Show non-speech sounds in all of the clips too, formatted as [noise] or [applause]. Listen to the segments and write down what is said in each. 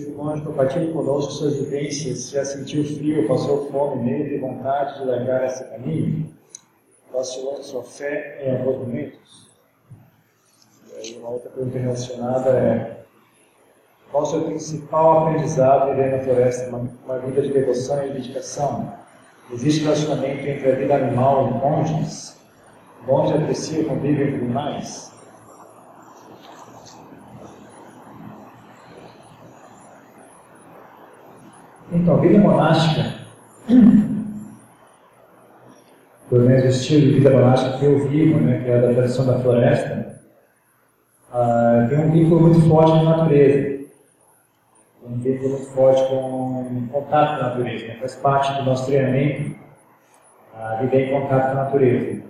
Monge, compartilhe conosco suas vivências. Já sentiu frio, passou fome, medo e vontade de largar esse caminho? Vacilou sua fé em alguns momentos? E aí, uma outra pergunta relacionada é: qual o seu principal aprendizado vivendo na floresta? Uma, uma vida de devoção e dedicação? Existe relacionamento entre a vida animal e monges? Monge aprecia o convívio entre animais? Então, a vida monástica, pelo menos o estilo de vida monástica que eu vivo, né, que é da tradição da floresta, uh, tem um vínculo muito forte com a natureza. Um vínculo muito forte com contato com a natureza. Né, faz parte do nosso treinamento a uh, viver em contato com a natureza.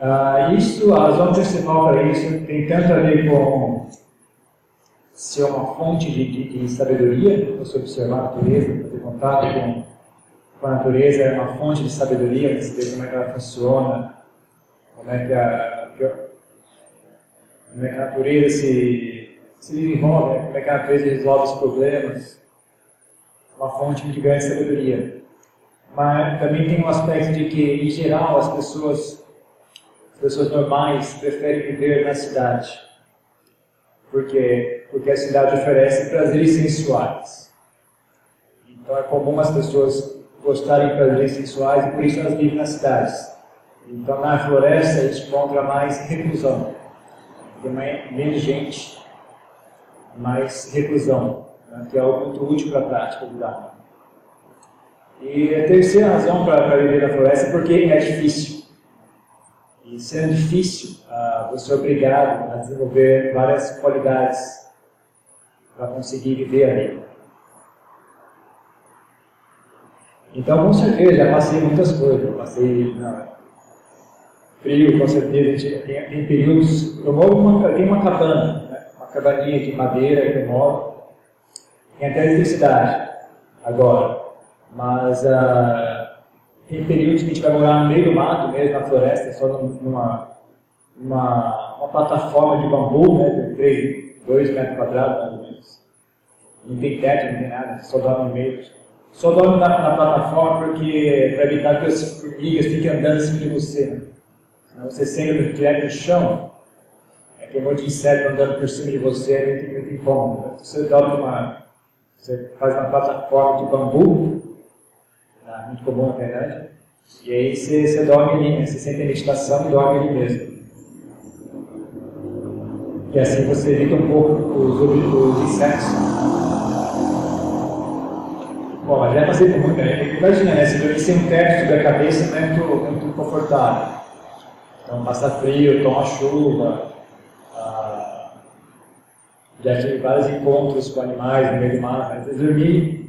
Uh, isso, a razão principal para isso tem tanto a ver com ser uma fonte de, de, de sabedoria, você observar a natureza, ter contato com, com a natureza é uma fonte de sabedoria, você ver como é que ela funciona, como é que a, como é que a natureza se, se desenvolve, né? como é que a natureza resolve os problemas. Uma fonte de grande sabedoria. Mas também tem um aspecto de que, em geral, as pessoas, as pessoas normais preferem viver na cidade. Porque porque a cidade oferece prazeres sensuais. Então é comum as pessoas gostarem de prazeres sensuais e por isso elas vivem nas cidades. Então na floresta a gente encontra mais reclusão, tem menos gente, mais reclusão, né, que é algo muito útil para a prática do Dharma. E a terceira razão para viver na floresta é porque é difícil. E sendo difícil, uh, você é obrigado a desenvolver várias qualidades para conseguir viver ali. Então, com certeza, já passei muitas coisas. passei na frio, com certeza. Tem, tem períodos. Eu moro uma, tem uma cabana, né? uma cabaninha de madeira que eu moro. Tem até eletricidade agora. Mas uh, tem períodos que a gente vai morar no meio do mato, mesmo na floresta, só numa, numa uma plataforma de bambu, né? De 3, 2 metros quadrados, mais ou menos não tem teto, não tem nada, só dorme no meio. Só dorme na, na plataforma porque para evitar que as formigas fiquem andando em cima de você. Né? Senão você sendo direto no chão, é que um monte de inseto andando por cima de você, não tem muito incômodo. Você dorme numa. Você faz uma plataforma de bambu? Muito comum na verdade, e aí você, você dorme ali, né? você sente a meditação e dorme ali mesmo. E assim você evita um pouco os, os insetos. Bom, mas já passei por muita. Imagina, né? Se dormir sem um teto sobre a cabeça não é muito, muito confortável. Então, passa frio, toma chuva. Ah, já tive vários encontros com animais no meio do mato. Mas dormir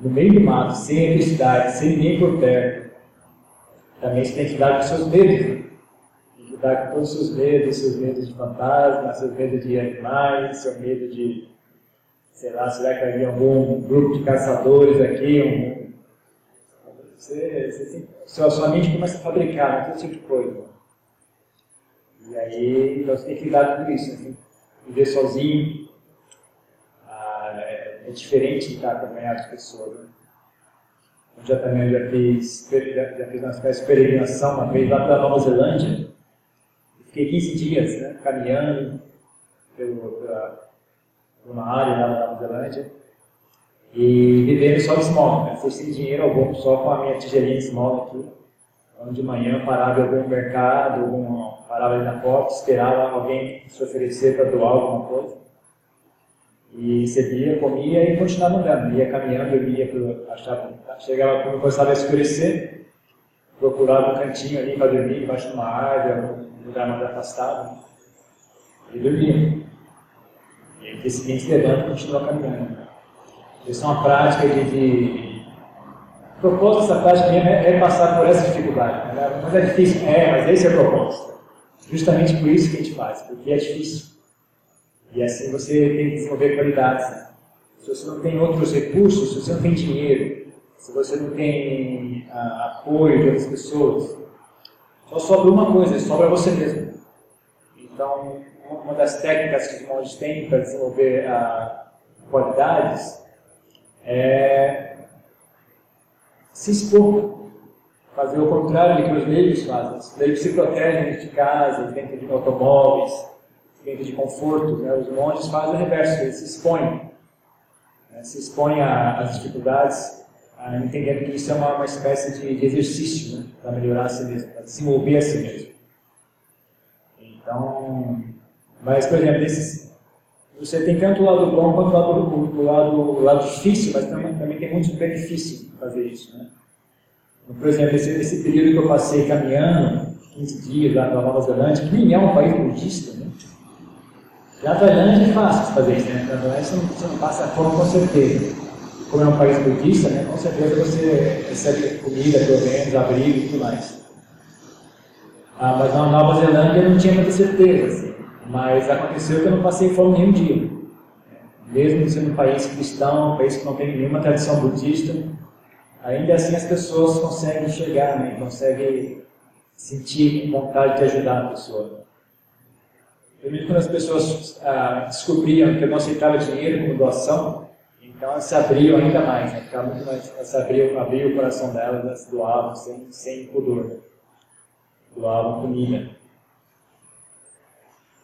no meio do mato, sem eletricidade, sem ninguém por perto, também você tem que lidar com seus medos. Né? Tem que lidar com todos os seus medos, seus medos de fantasmas, seus medos de animais, seu medo de sei lá, será que havia algum grupo de caçadores aqui? Um... Você, você, sua, sua mente começa a fabricar né, todo tipo de coisa. E aí, então você tem que lidar com isso. Assim, viver sozinho é, diferente estar acompanhado de pessoas. Né? Eu já também já fiz, já, já fiz uma espécie de peregrinação uma vez lá para Nova Zelândia. Fiquei 15 dias né, caminhando pelo, pela, numa área lá na Nova Zelândia e vivendo só de smog, né? Sem dinheiro algum, só com a minha tigelinha de smog aqui. Então, de manhã parava em algum mercado, algum, parava ali na porta, esperava alguém se oferecer para doar alguma coisa. E recebia, comia e continuava andando. Ia caminhando, eu ia achava, chegava quando começava a escurecer, procurava um cantinho ali para dormir, embaixo de uma árvore, algum lugar mais afastado, e dormia. E aí, dia seguinte, levanta e continua caminhando. Isso é uma prática de. de... O propósito dessa prática mesmo é, é passar por essa dificuldade. Né? Mas é difícil, é, mas esse é o propósito. Justamente por isso que a gente faz, porque é difícil. E assim você tem que desenvolver qualidades. Se você não tem outros recursos, se você não tem dinheiro, se você não tem ah, apoio de outras pessoas, só sobra uma coisa, sobra você mesmo. Então, uma das técnicas que os monges têm para desenvolver ah, qualidades é se expor, fazer o contrário do que os leigos fazem. Os leigos se protegem de casa, dentro de automóveis, de conforto. Né? Os monges fazem o reverso, eles se expõem. Né? Se expõem às dificuldades, entendendo que isso é uma, uma espécie de, de exercício né? para melhorar a si mesmo, para desenvolver a si mesmo. Então, mas, por exemplo, esses, você tem tanto o lado bom quanto o lado, o lado, o lado difícil, mas também, também tem benefícios em fazer isso. Né? Por exemplo, esse, esse período que eu passei caminhando, 15 dias lá na Nova Zelândia, que nem é um país budista, né? Na Tailândia é fácil fazer isso, né? Na Tailândia você não, passa fome com certeza. Como é um país budista, né? Com certeza você recebe comida, pelo menos, abrigo e tudo mais. Ah, mas na Nova Zelândia eu não tinha muita certeza, assim. Mas aconteceu que eu não passei fome nenhum dia. Mesmo sendo um país cristão, um país que não tem nenhuma tradição budista, ainda assim as pessoas conseguem chegar, né? conseguem sentir vontade de ajudar a pessoa. Primeiro, quando as pessoas ah, descobriam que eu não aceitava dinheiro como doação, então elas se abriam ainda mais, né? Ficava muito mais, elas abriam, abriam o coração delas, elas doavam sem, sem pudor. Doavam comida.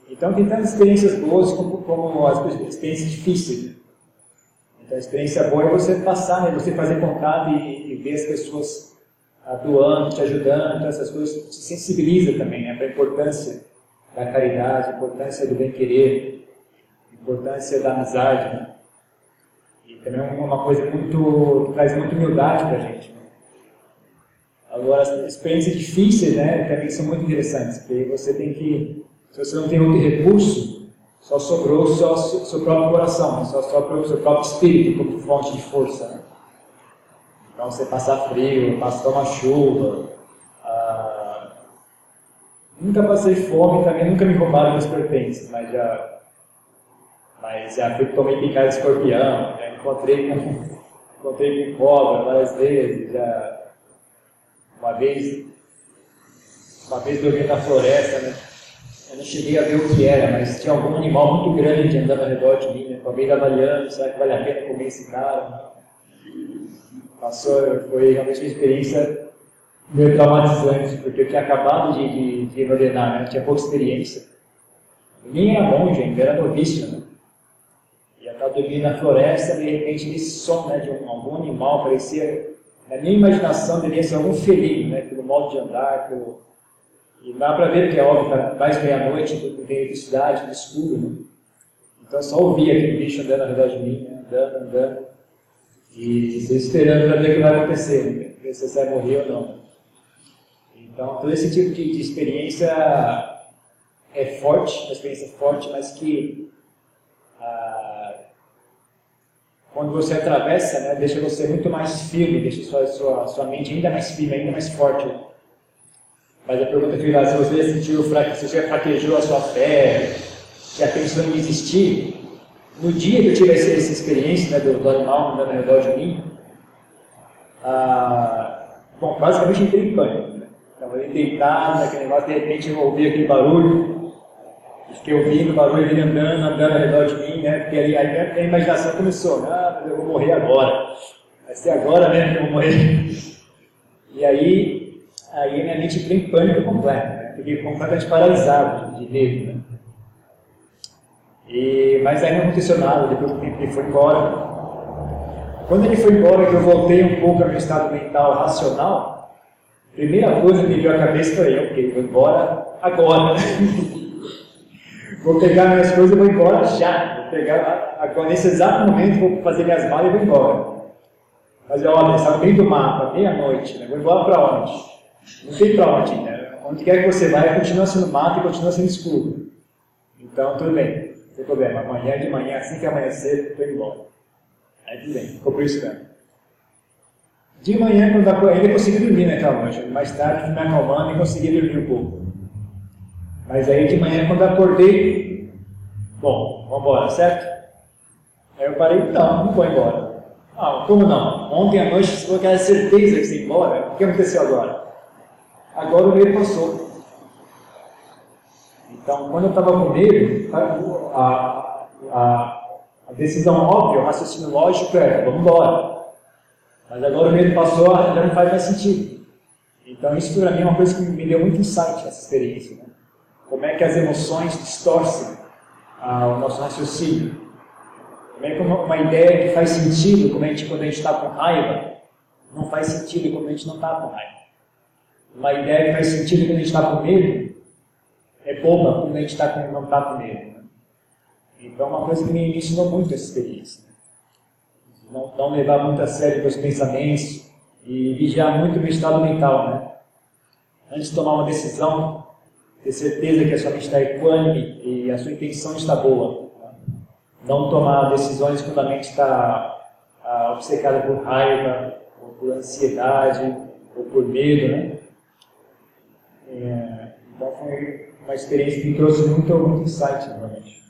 Então, tem tantas experiências boas como, como as experiências difíceis. Né? Então, a experiência boa é você passar, né? você fazer contato e, e ver as pessoas doando, te ajudando, então essas coisas te sensibiliza também né? para a importância da caridade, a importância do bem-querer, a importância da amizade. Né? E também é uma coisa muito, que traz muita humildade para a gente. Né? Agora, as experiências difíceis né, também são muito interessantes, porque você tem que se você não tem outro recurso, só sobrou o seu, seu próprio coração, só sobrou seu próprio espírito como fonte de força. Né? Então você passar frio, passar uma chuva. Nunca passei fome, também nunca me roubaram meus pertences, mas já, mas já fui, tomei picada de escorpião, já encontrei com, [laughs] encontrei com cobra várias vezes, já, uma vez, uma vez dormi na floresta, né? Eu não cheguei a ver o que era, mas tinha algum animal muito grande andando ao redor de mim, né? Acabei avaliando, será que vale a pena comer esse cara? Passou, foi realmente uma experiência meio traumatizante, porque eu tinha acabado de, de, de ordenar, né? Eu tinha pouca experiência. Eu nem era monge ainda, era novício, né? Estava dormindo na floresta, de repente, esse som né, de um, algum animal, parecia, na minha imaginação, deveria ser algum felino, né? Pelo modo de andar, pelo e dá para ver que é óbvio, tá mais meia-noite, não tem eletricidade, no escuro, né? Então só ouvia aquele bicho andando redor de mim, né? andando, andando. E esperando para ver o que vai acontecer, né? ver se você vai morrer ou não. Então todo esse tipo de, de experiência é forte, uma experiência forte, mas que ah, quando você atravessa, né, deixa você muito mais firme, deixa sua, sua, sua mente ainda mais firme, ainda mais forte. Mas a pergunta final, se você sentiu, se você fraquejou a sua fé, já pensou em desistir, no dia que eu tive essa, experiência né, do, do animal andando ao redor de mim, ah, bom, basicamente entrei em pânico. Ali deitado naquele negócio, de repente eu ouvi aquele barulho, fiquei ouvindo o barulho dele andando, andando ao redor de mim, né? Porque ali, aí a imaginação começou, ah, eu vou morrer agora. Vai ser agora mesmo que eu vou morrer. E aí aí minha mente entrou em pânico completo, né? fiquei completamente paralisado de medo. Né? E, mas aí não aconteceu nada, depois que ele foi embora. Quando ele foi embora, que eu voltei um pouco ao meu estado mental racional, primeira coisa que me veio à cabeça foi, ok, vou embora agora. vou pegar minhas coisas e vou embora já. Vou pegar, agora, nesse exato momento, vou fazer minhas malas e vou embora. Mas olha, está no meio do mapa, meia-noite, né? vou embora para onde? Não tem para onde, né? Onde quer que você vai, continua sendo mato e continua sendo escuro. Então, tudo bem, tem problema. Amanhã de manhã, assim que amanhecer, estou embora. Aí tudo bem, ficou por isso mesmo. De manhã, quando dá ainda consegui dormir naquela noite. Mais tarde, me acalmando e consegui dormir um pouco. Mas aí de manhã, quando acordei, bom, vamos embora, certo? Aí eu parei, não, não vou embora. Ah, como não? Ontem à noite você falou que era certeza que você ia embora. O que aconteceu agora? Agora o medo passou. Então, quando eu estava com medo, a, a, a, decisão óbvia, o raciocínio lógico é, vamos embora. Mas agora o medo passou, já não faz mais sentido. Então, isso para mim é uma coisa que me deu muito insight, essa experiência. Né? Como é que as emoções distorcem ah, o nosso raciocínio. Como é que uma, uma, ideia que faz sentido como a gente, quando a gente está com raiva, não faz sentido quando a gente não está com raiva. Uma ideia que faz sentido quando a gente está com medo, é boba quando a gente tá com, não está com medo. Né? Então, é uma coisa que me ensinou muito essa experiência. Não, não levar muito a sério os pensamentos e vigiar muito o meu estado mental. Né? Antes de tomar uma decisão, ter certeza que a sua mente está equânime e a sua intenção está boa. Não tomar decisões quando a mente está ah, obcecada por raiva, ou por ansiedade, ou por medo. Né? É, então foi uma experiência que me trouxe muito, muito insight, realmente.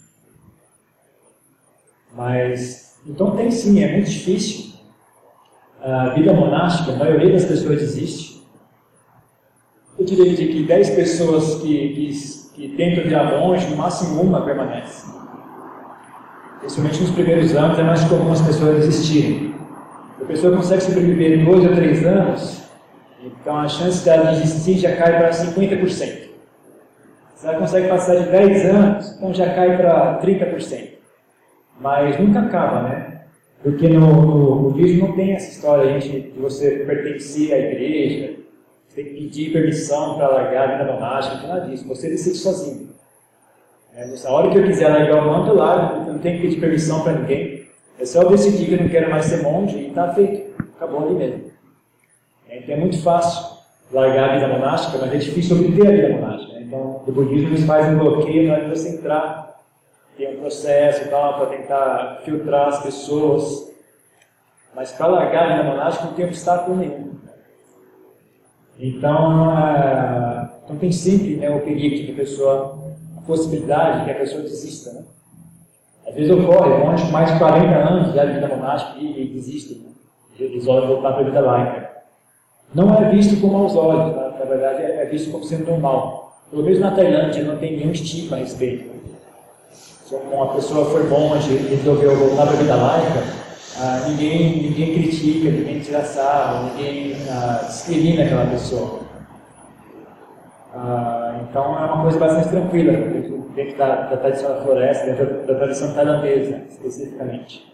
Mas, então tem sim, é muito difícil. A vida monástica, a maioria das pessoas desiste. Eu diria que 10 pessoas que, que, que tentam virar monge, no máximo uma permanece. Principalmente nos primeiros anos é mais comum as pessoas desistirem. A pessoa consegue sobreviver dois ou três anos, então a chance dela desistir já cai para 50%. Se ela consegue passar de 10 anos, então já cai para 30%. Mas nunca acaba, né? Porque no, no budismo não tem essa história gente, de você pertencer à igreja, você tem que pedir permissão para largar a vida monástica, nada disso. Você decide sozinho. É, a hora que eu quiser largar o manto, eu largo, não tenho que pedir permissão para ninguém. É só eu decidir que eu não quero mais ser monge e está feito. Acabou ali mesmo. É, então é muito fácil largar a vida monástica, mas é difícil obter a vida monástica. Né? Então, o budismo fazem um bloqueio na hora de você entrar. Tem um processo e tal, para tentar filtrar as pessoas. Mas para largar a vida monástica não tem obstáculo nenhum. Então, é, então tem sempre né, o perigo de que a pessoa, a possibilidade de que a pessoa desista. Né? Às vezes ocorre, monges com mais de 40 anos já de vida monástica e, e. Né? Eles olham voltar para a vida laica não é visto com maus olhos, tá? na verdade é visto como sendo normal. Pelo menos na Tailândia não tem nenhum estigma a respeito. Se uma pessoa foi monge e resolveu voltar para a vida laica, ah, ninguém, ninguém critica, ninguém tira sarro, ninguém ah, discrimina aquela pessoa. Ah, então é uma coisa bastante tranquila dentro, dentro da, da, tradição da floresta, dentro da, da tradição tailandesa, especificamente.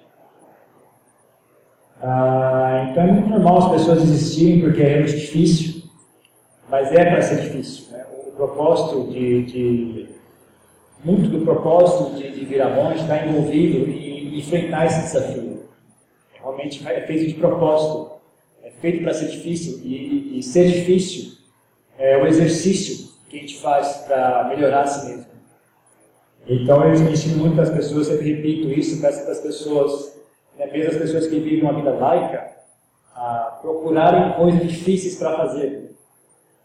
Ah, então é muito normal as pessoas desistirem porque é muito difícil, mas é para ser difícil. Né? O propósito de, de, muito do propósito de, de virar monge está envolvido em enfrentar esse desafio. Realmente é feito de propósito, é feito para ser difícil e, e ser difícil é o exercício que a gente faz para melhorar a si mesmo. Então eu ensino muito as pessoas, sempre repito isso, para as pessoas né, mesmo as pessoas que vivem uma vida laica, a procurarem coisas difíceis para fazer.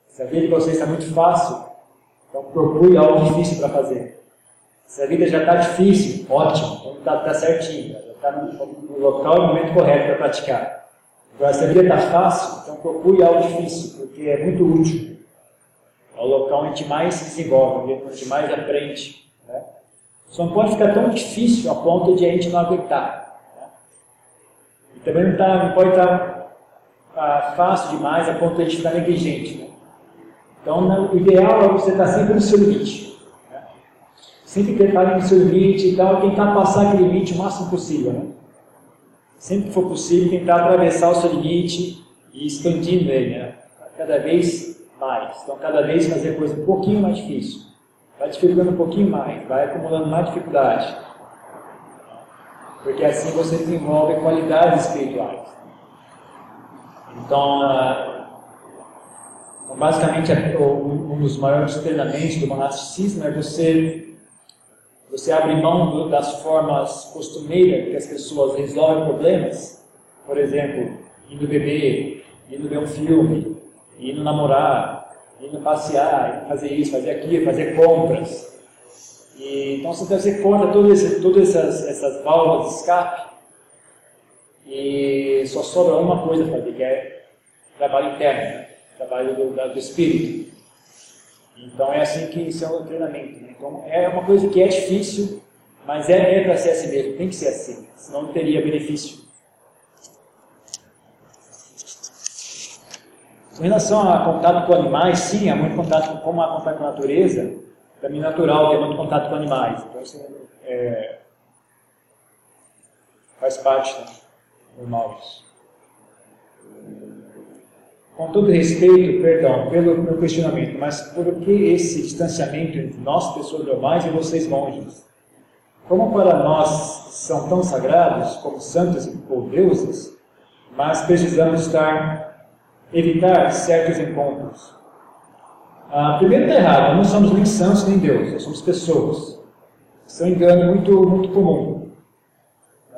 Se a vida de vocês está muito fácil, então procure algo difícil para fazer. Se a vida já está difícil, ótimo, então está tá certinho, já está no, no, local e no momento correto para praticar. Agora, se a vida está fácil, então procure algo difícil, porque é muito útil. É o local onde mais se desenvolve, onde mais aprende. Né? Só não pode ficar tão difícil a ponto de a gente não aguentar também não, tá, não pode estar ah, fácil demais a ponto de a gente ficar negligente. Né? Então, o ideal é você estar sempre no seu limite. Sempre tentar no seu limite e tal, tentar passar aquele limite o máximo possível. Né? Sempre que for possível, tentar atravessar o seu limite e expandindo ele, né? cada vez mais. Então, cada vez fazer coisa um pouquinho mais difícil. Vai dificultando um pouquinho mais, vai acumulando mais dificuldade. Porque assim você desenvolve qualidades espirituais. Então, ah, então basicamente, um dos maiores treinamentos do monasticismo é você, você abrir mão das formas costumeiras que as pessoas resolvem problemas. Por exemplo, indo beber, indo ver um filme, indo namorar, indo passear, indo fazer isso, fazer aquilo, fazer compras. E, então você corta todas, todas essas, essas válvulas de escape e só sobra uma coisa para fazer, que é trabalho interno, trabalho do, do espírito. Então é assim que isso é o treinamento. Então é uma coisa que é difícil, mas é, é para ser assim mesmo, tem que ser assim, senão não teria benefício. Em relação a contato com animais, sim, há muito contato, como há contato com a natureza, também natural ter muito contato com animais. Então, isso é, faz parte né, normal isso. Com todo respeito, perdão, pelo meu questionamento, mas por que esse distanciamento entre nós, pessoas normais, e vocês, monges? Como para nós são tão sagrados, como santos ou deuses, mas precisamos estar evitar certos encontros. Ah, primeiro está errado, não somos nem santos nem Deus, nós somos pessoas. Isso é um engano muito, muito comum.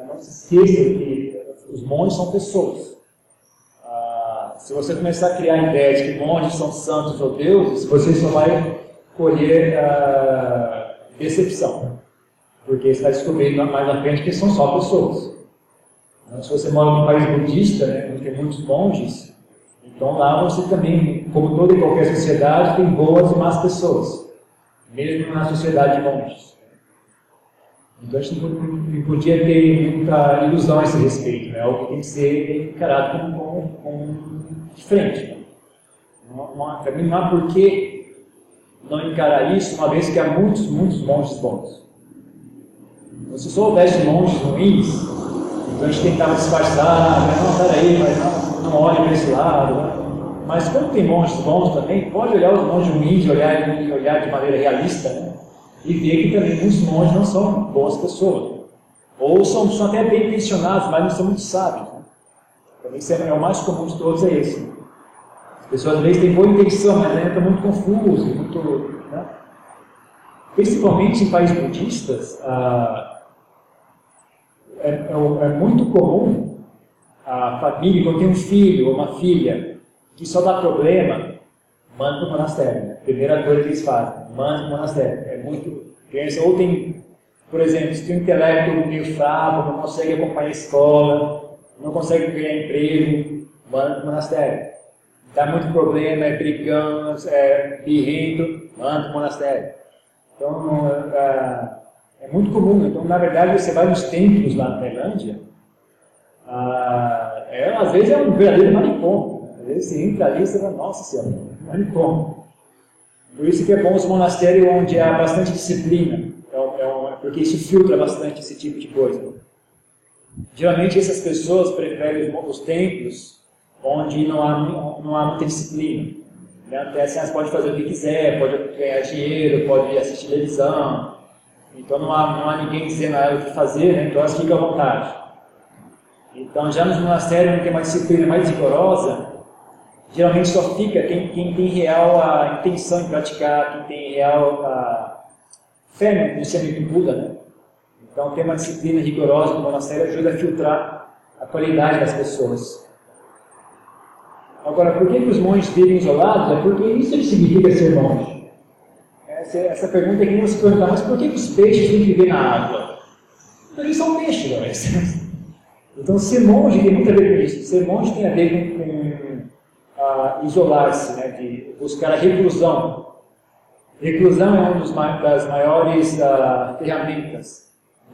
Não se esqueça que os monges são pessoas. Se você começar a criar a ideia de que monges são santos ou deuses, você só vai colher ah, decepção. Porque você está descobrindo mais na frente que são só pessoas. Então, se você mora num país budista, né, onde tem muitos monges, então lá você também, como toda e qualquer sociedade, tem boas e más pessoas, mesmo na sociedade de monges. Então a gente não podia ter muita ilusão a esse respeito, né? algo que tem que ser encarado como, como, como de frente. Né? Para mim não há por que não encarar isso, uma vez que há muitos, muitos monges bons. Então, se só houvesse monges ruins, então a gente tentava disfarçar, né? não, peraí, mas não, não olhe para esse lado. Né? Mas quando tem monges bons também, pode olhar os monges ruins e olhar, olhar de maneira realista né? e ver que também muitos monges não são boas pessoas. Ou são, são até bem intencionados, mas não são muito sábios. Também é o mais comum de todos é esse. As pessoas às vezes têm boa intenção, mas ainda estão muito confusas, muito. Né? Principalmente em países budistas, ah, é, é, é muito comum a família, quando tem um filho ou uma filha que só dá problema, manda para o monastério. Primeira coisa que eles fazem, manda para o monastério. É muito. Ou tem, por exemplo, se tem um intelecto meio fraco, não consegue acompanhar a escola, não consegue ganhar emprego, manda para o monastério. Dá muito problema, é brigando, é birrento, manda para o monastério. Então, é, é muito comum. Então, na verdade, você vai nos templos lá na Tailândia, ah, é, às vezes é um verdadeiro manicômio. Às vezes você entra ali e você fala, nossa senhora, manicômio. Por isso que é bom os monastérios onde há bastante disciplina, é, é, porque isso filtra bastante esse tipo de coisa. Geralmente essas pessoas preferem os, os templos onde não há, não há muita disciplina. Né? Até assim, elas podem fazer o que quiser, pode ganhar dinheiro, pode assistir televisão. Então não há, não há ninguém dizendo a ela o que fazer, né? então elas ficam à vontade. Então, já nos monastérios onde tem uma disciplina mais rigorosa, geralmente só fica quem, quem tem real a intenção de praticar, quem tem real a fé no ensinamento Buda, né? Então, ter uma disciplina rigorosa no monastério ajuda a filtrar a qualidade das pessoas. Agora, por que, que os monges vivem isolados? É porque isso significa ser monge. Essa, essa pergunta é que nem você perguntar, mas por que, que os peixes têm que viver na água? Porque eles são peixes, não é? [laughs] Então, ser monge tem muito a ver com isso. Ser monge tem a ver com, com uh, isolar-se, né, de buscar a reclusão. Reclusão é uma das maiores uh, ferramentas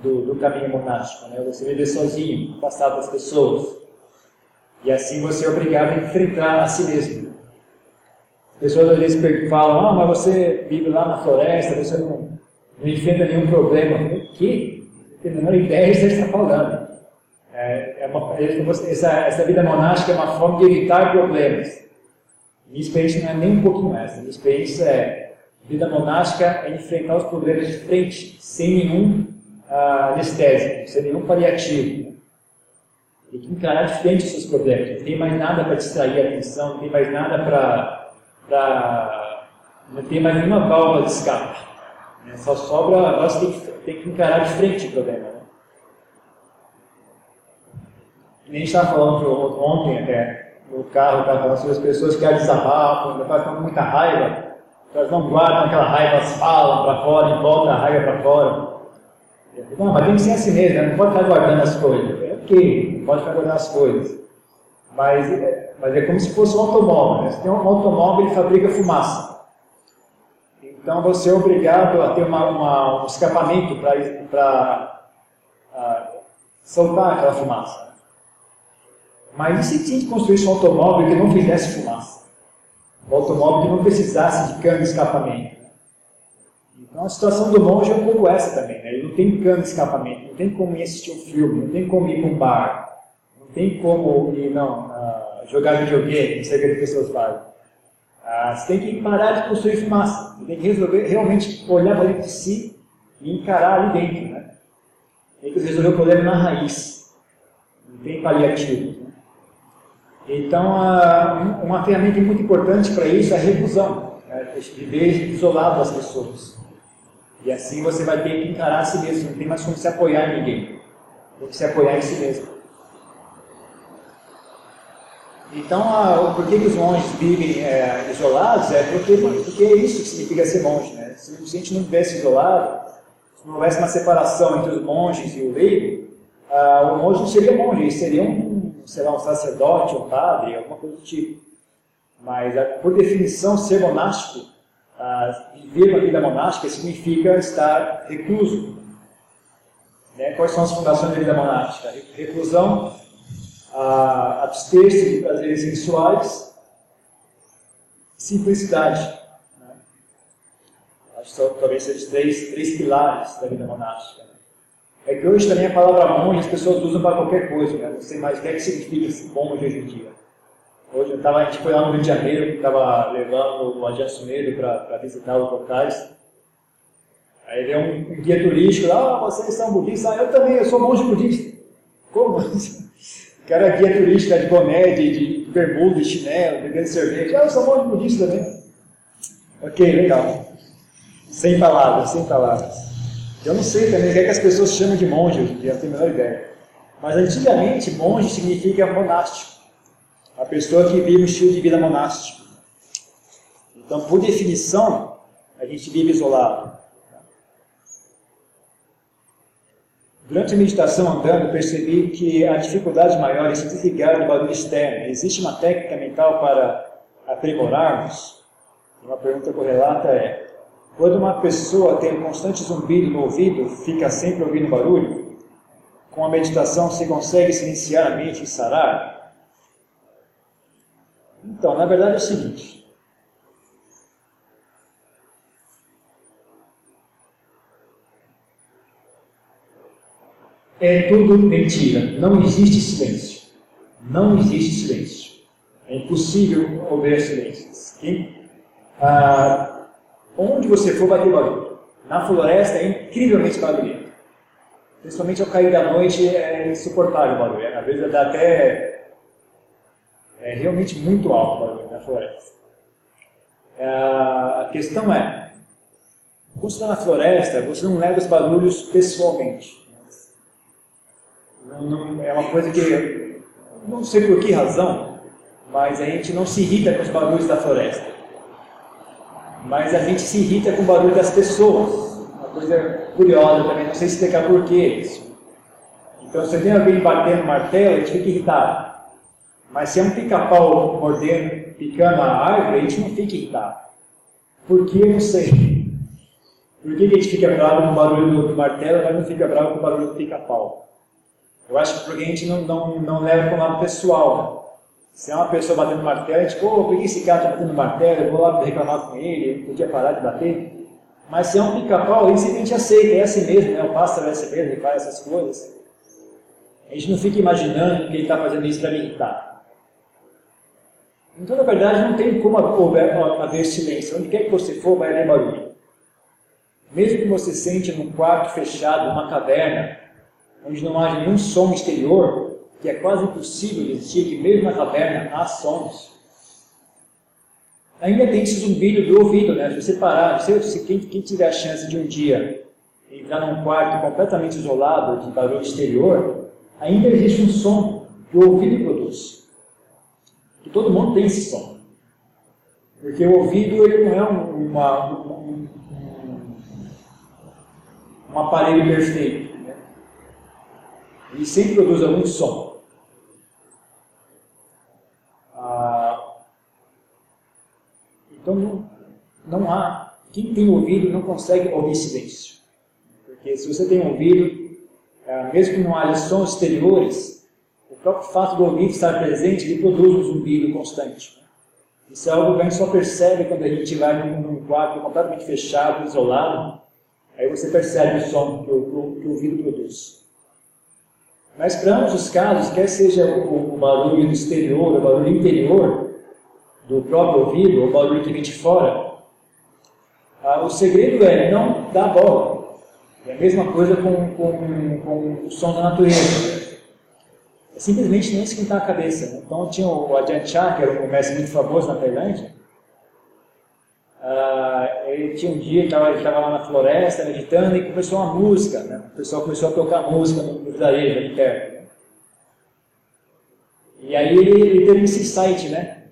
do, do, caminho monástico. Né? Você viver sozinho, afastado das pessoas. E assim você é obrigado a enfrentar a si mesmo. As pessoas às vezes falam, ah, mas você vive lá na floresta, você não, não enfrenta nenhum problema. O quê? Não tem a menor ideia do que está falando. É, é uma, essa, essa vida monástica é uma forma de evitar problemas. Minha experiência não é nem um pouquinho essa. Minha experiência é vida monástica é enfrentar os problemas de frente, sem nenhum anestésico, sem nenhum paliativo. Tem que encarar de frente os seus problemas. Não tem mais nada para distrair a atenção, não tem mais nada para. Não tem mais nenhuma válvula de escape. Né? Só sobra. Você tem que, tem que encarar de frente o problema. Né? nem estava falando ontem até, no carro, estava falando sobre as pessoas que desabafam, depois estão com muita raiva, elas não guardam aquela raiva, elas falam para fora e voltam a raiva para fora. Não, mas tem que ser assim mesmo, né? não pode ficar guardando as coisas. É ok, não pode ficar guardando as coisas. Mas, é, mas é como se fosse um automóvel. Né? Se tem um automóvel, ele fabrica fumaça. Então você é obrigado a ter uma, uma, um escapamento para uh, soltar aquela fumaça. Mas e se a gente construísse um automóvel que não fizesse fumaça? Um automóvel que não precisasse de cano de escapamento? Então a situação do monge é um pouco essa também. Né? Tem cano de escapamento, não tem como ir assistir um filme, não tem como ir para um bar, não tem como ir, não, uh, jogar videogame, não sei o que as pessoas fazem. Ah, você tem que parar de construir fumaça. Você tem que resolver, realmente olhar para dentro de si e encarar ali dentro. Né? Tem que resolver o problema na raiz. Não tem paliativo. Né? Então, ah, uma ferramenta muito importante para isso é a reclusão. É viver isolado das pessoas. E assim você vai ter que encarar a si mesmo. Não tem mais como se apoiar em ninguém. Tem que se apoiar em si mesmo. Então, a, por que, os monges vivem é, isolados? É porque, porque é isso que significa ser monge. Né? Se, a gente não vivesse isolado, se não houvesse uma separação entre os monges e o leigo, o monge não seria monge, ele seria um, sei lá, um sacerdote, um padre, alguma coisa do tipo. Mas, por definição, ser monástico, ah, viver uma vida monástica, significa estar recluso. Né? Quais são as fundações da vida monástica? Reclusão a abster-se de prazeres sensuais, simplicidade. Né? Acho que talvez sejam três, três pilares da vida monástica. É que hoje também a palavra monge as pessoas usam para qualquer coisa, né? não sei mais o que, é que significa esse monge hoje em dia. Hoje eu tava, a gente foi lá no Rio de Janeiro, estava levando o Adiassumeiro para visitar os locais. Aí veio um, um guia turístico lá, ah, vocês são budistas? Ah, eu também, eu sou monge budista. Como? [laughs] que era guia turística de boné, de, de bermuda, de chinelo, bebendo cerveja. Ah, eu sou monge budista também. Ok, legal. Sem palavras, sem palavras. Eu não sei também o que, é que as pessoas chamam de monge hoje em dia, não tenho a menor ideia. Mas antigamente, monge significa monástico. A pessoa que vive um estilo de vida monástico. Então, por definição, a gente vive isolado. Durante a meditação andando, percebi que a dificuldade maior é se desligar do barulho externo. Existe uma técnica mental para aprimorarmos? Uma pergunta correlata é: quando uma pessoa tem um constante zumbido no ouvido, fica sempre ouvindo barulho? Com a meditação se consegue silenciar a mente e sarar? Então, na verdade é o seguinte: é tudo mentira. Não existe silêncio. Não existe silêncio. É impossível haver silêncio. Ah, onde você for, vai ter barulho. Na floresta é incrivelmente barulhento. Principalmente ao cair da noite é insuportável o barulho. Às vezes dá até. É realmente muito alto na floresta. Ah, a questão é: quando você está na floresta, você não leva os barulhos pessoalmente. Não, não, é uma coisa que, não sei por que razão, mas a gente não se irrita com os barulhos da floresta. Mas a gente se irrita com o barulho das pessoas. Uma coisa curiosa também, não sei explicar por que isso. Então, se tem alguém batendo martelo, a gente fica irritado. Mas se é um pica-pau mordendo, picando a árvore, a gente não fica irritado. Por que? Não sei. Por que a gente fica bravo com o barulho do martelo, mas não fica bravo com o barulho do pica-pau? Eu acho que porque a gente não, não, não leva para o lado pessoal. Se é uma pessoa batendo martelo, a gente, pô, por que esse cara está batendo martelo? Eu vou lá reclamar com ele, ele podia parar de bater. Mas se é um pica-pau, ele simplesmente aceita, é assim mesmo, né? o pássaro é assim mesmo, ele faz essas coisas. A gente não fica imaginando que ele está fazendo isso para me irritar. Então, na verdade, não tem como haver, haver silêncio. Onde quer que você for, vai haver barulho. Mesmo que você sente num quarto fechado, numa caverna, onde não haja nenhum som exterior, que é quase impossível existir, que mesmo na caverna há sons. Ainda tem esse zumbido do ouvido, né? Se você parar, se, se quem, quem tiver a chance de um dia entrar num quarto completamente isolado de barulho exterior, ainda existe um som que o ouvido produz. Todo mundo tem esse som. Porque o ouvido ele não é um, uma, um, um, aparelho perfeito. Ele sempre produz algum som. Ah, então não, não há quem tem ouvido não consegue ouvir silêncio. Porque se você tem ouvido, é, mesmo que não haja sons exteriores, o próprio fato do ouvido estar presente, ele produz um zumbido constante. Isso é algo que a gente só percebe quando a gente vai num quarto completamente fechado, isolado, aí você percebe o som que o, que o ouvido produz. Mas para ambos os casos, quer seja o, o barulho exterior, o barulho interior do próprio ouvido, ou o barulho que vem de fora, ah, o segredo é não dar bola. É a mesma coisa com, com, com o som da natureza. Simplesmente não esquentar a cabeça. Então tinha o Ajahn Chah, que era um mestre muito famoso na Tailândia, ah, ele tinha um dia, ele estava lá na floresta meditando e começou uma música. Né? O pessoal começou a tocar música no, no vilarejo ali perto. E aí ele, teve esse insight, né?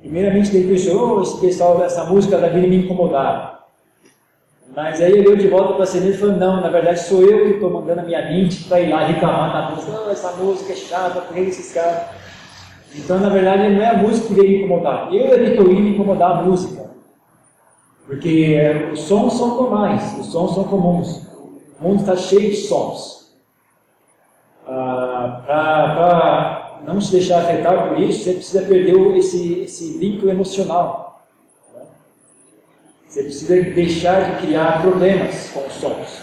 Primeiramente ele pensou, oh, esse pessoal, essa música da vida me incomodar. Mas aí ele de volta para a cena e falou, não, na verdade sou eu que estou mandando a minha mente para ir lá reclamar na música. Oh, essa música é chata, por que esses caras... Então, na verdade, não é a música que veio me incomodar. Eu é que estou indo incomodar a música. Porque os sons são normais, os sons são comuns. O mundo está cheio de sons. Ah, Para não se deixar afetar por isso, você precisa perder esse, esse vínculo emocional. Você precisa deixar de criar problemas com os sons.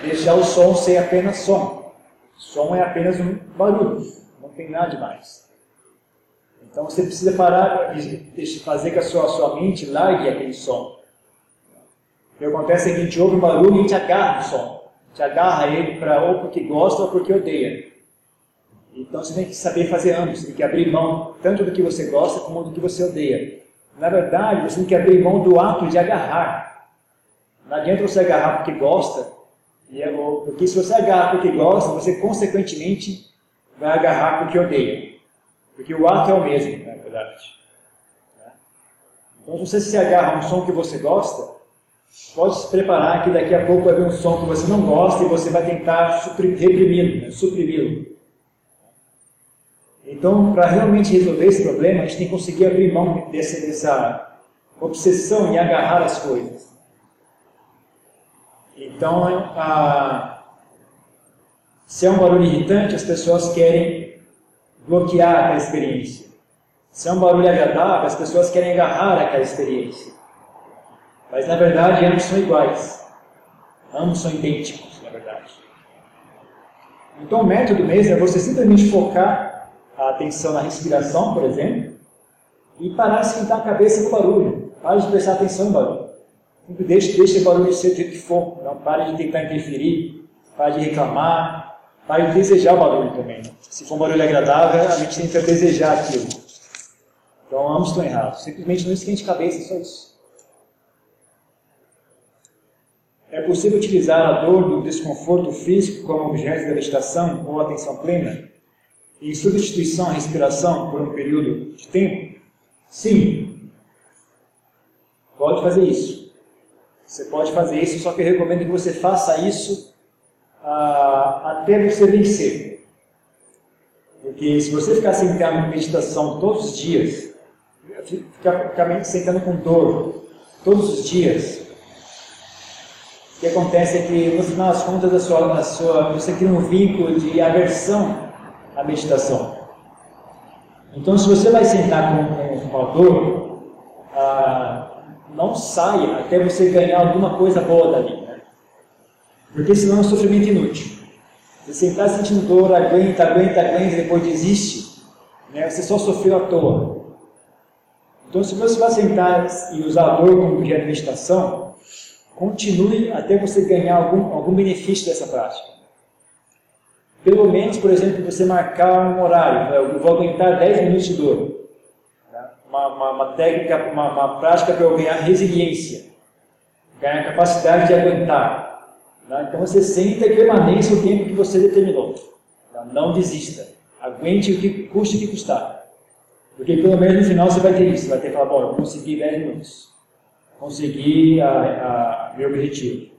Deixar o som ser apenas som. Som é apenas um barulho, não tem nada de mais. Então você precisa parar de fazer que a sua, a sua mente largue aquele som. O que acontece é que a gente ouve um barulho e a gente agarra o som. A gente agarra ele para ou porque gosta ou porque odeia. Então você tem que saber fazer ambos. Você tem que abrir mão tanto do que você gosta como do que você odeia. Na verdade, você tem que abrir mão do ato de agarrar. Não adianta você agarrar porque gosta, é porque se você agarrar porque gosta, você consequentemente vai agarrar porque odeia. Porque o ato é o mesmo, na verdade. Então, se você se agarra a um som que você gosta, pode se preparar que daqui a pouco vai vir um som que você não gosta e você vai tentar reprimi-lo, né? suprimi-lo. Então, para realmente resolver esse problema, a gente tem que conseguir abrir mão dessa, dessa obsessão em agarrar as coisas. Então, a, se é um barulho irritante, as pessoas querem bloquear aquela experiência. Se é um barulho agradável, as pessoas querem agarrar aquela experiência. Mas na verdade, ambos são iguais. Ambos são idênticos, na verdade. Então, o método mesmo é você simplesmente focar a atenção na respiração, por exemplo, e parar de esquentar a cabeça no barulho. Pare de prestar atenção no barulho. Sempre deixe, deixe o barulho ser do jeito que for. Não pare de tentar interferir, pare de reclamar, Pare de desejar o barulho também. Se for um barulho agradável, a gente tenta desejar aquilo. Então ambos estão errados. Simplesmente não esquente cabeça, só isso. É possível utilizar a dor do desconforto físico como objeto da meditação ou atenção plena? Em substituição à respiração por um período de tempo? Sim. Pode fazer isso. Você pode fazer isso, só que eu recomendo que você faça isso ah, até você vencer. Porque se você ficar sentado em meditação todos os dias, ficar, ficar sentando com dor todos os dias, o que acontece é que no final das contas a sua, a sua, você cria um vínculo de aversão à meditação. Então se você vai sentar com, a dor, ah, não saia até você ganhar alguma coisa boa dali. Porque senão é um sofrimento inútil. Você está sentindo dor, aguenta, aguenta, aguenta, depois desiste, né? você só sofreu à toa. Então, se você vai sentar e usar a dor como objeto de meditação, continue até você ganhar algum, algum benefício dessa prática. Pelo menos, por exemplo, você marcar um horário, né? eu vou aguentar 10 minutos de dor. Né? Uma, uma, uma, técnica, uma, uma prática para eu ganhar resiliência, ganhar capacidade de aguentar. Tá? Então você senta e permaneça o tempo que você determinou. Tá? Não desista. Aguente o que custe o que custar. Porque pelo menos no final você vai ter isso. Vai ter que falar, bom, eu consegui 10 minutos. Consegui a, a, meu objetivo.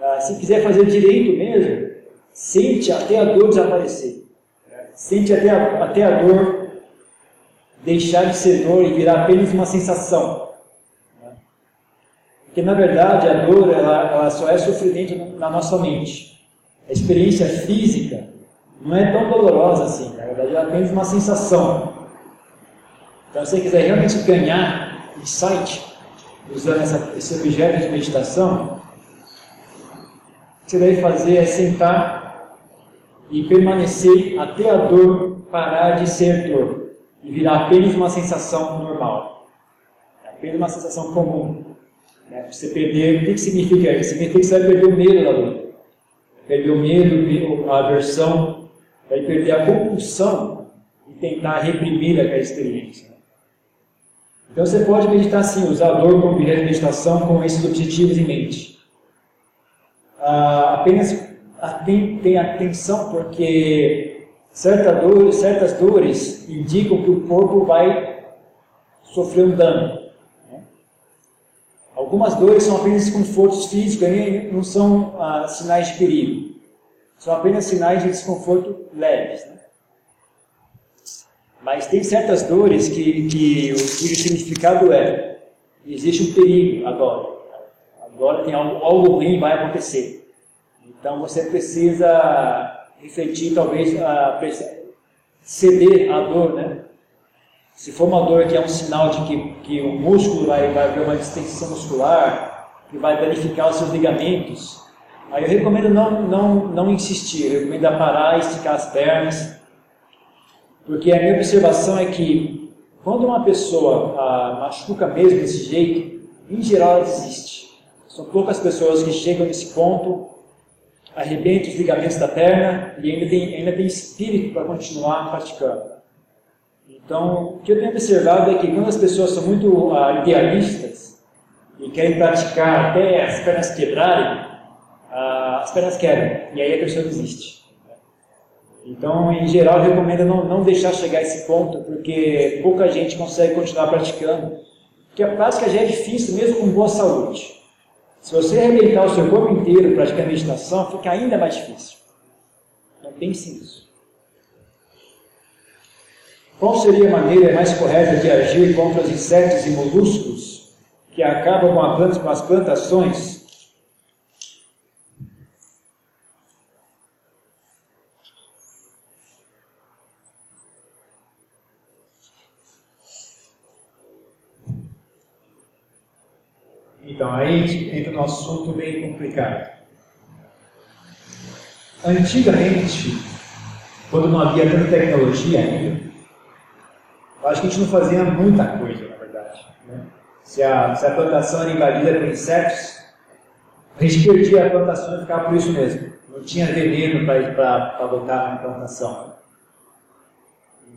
Ah, se quiser fazer direito mesmo, sente até a dor desaparecer. Sente até a, até a dor deixar de ser dor e virar apenas uma sensação. Porque na verdade a dor ela, ela só é sofrimento na nossa mente. A experiência física não é tão dolorosa assim, na verdade ela é apenas uma sensação. Então se você quiser realmente ganhar insight usando essa, esse objeto de meditação, o que você deve fazer é sentar e permanecer até a dor parar de ser dor e virar apenas uma sensação normal, apenas uma sensação comum. Né? Você perder, o que significa isso? Significa que você vai perder o medo da dor. Perder o medo, a aversão, vai perder a compulsão e tentar reprimir aquela experiência. Então você pode meditar assim, usar a dor como objeto de meditação com esses objetivos em mente. Ah, apenas tenha atenção porque certa dor, certas dores indicam que o corpo vai sofrer um dano. Algumas dores são apenas desconfortos físicos, não são ah, sinais de perigo. São apenas sinais de desconforto leves. Né? Mas tem certas dores que, que o significado é: existe um perigo agora. Agora tem algo, algo ruim vai acontecer. Então você precisa refletir, talvez, a, ceder à dor, né? Se for uma dor que é um sinal de que, que o músculo vai, vai haver uma distensão muscular, que vai danificar os seus ligamentos, aí eu recomendo não, não, não insistir, eu recomendo parar esticar as pernas, porque a minha observação é que quando uma pessoa ah, machuca mesmo desse jeito, em geral ela desiste. São poucas pessoas que chegam nesse ponto, arrebentam os ligamentos da perna e ainda tem, ainda tem espírito para continuar praticando. Então, o que eu tenho observado é que quando as pessoas são muito uh, idealistas e querem praticar até as pernas quebrarem, uh, as pernas quebram e aí a pessoa desiste. Então, em geral, eu recomendo não, não deixar chegar a esse ponto, porque pouca gente consegue continuar praticando. Porque a prática já é difícil, mesmo com boa saúde. Se você arrebentar o seu corpo inteiro praticando meditação, fica ainda mais difícil. Então, pense nisso. Qual seria a maneira mais correta de agir contra os insetos e moluscos que acabam com, com as plantações? Então, aí entra um assunto bem complicado. Antigamente, quando não havia tanta tecnologia ainda, eu acho que a gente não fazia muita coisa, na verdade. Né? Se, a, se a plantação era invadida por insetos, a gente perdia a plantação e ficava por isso mesmo. Não tinha veneno para botar na plantação.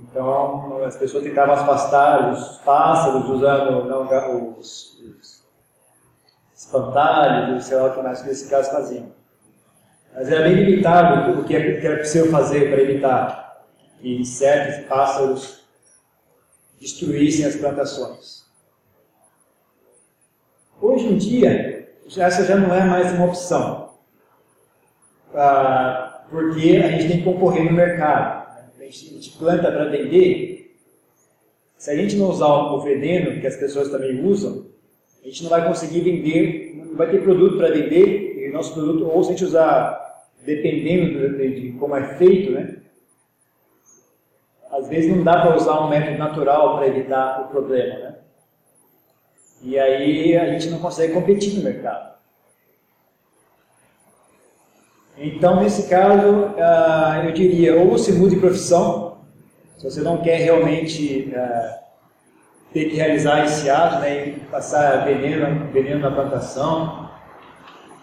Então, as pessoas tentavam afastar os pássaros usando não, os, os espantalhos, sei lá o que mais que nesse caso faziam. Mas era bem limitado o que era possível fazer para evitar que insetos e pássaros destruíssem as plantações. Hoje em dia, essa já não é mais uma opção, ah, porque a gente tem que concorrer no mercado. A gente planta para vender. Se a gente não usar o veneno, que as pessoas também usam, a gente não vai conseguir vender, não vai ter produto para vender, e nosso produto, ou se a gente usar, dependendo de, de como é feito, né, às vezes não dá para usar um método natural para evitar o problema, né? E aí a gente não consegue competir no mercado. Então, nesse caso, ah, eu diria, ou você mude de profissão, se você não quer realmente ah, ter que realizar esse ato, né, e passar veneno, veneno na plantação,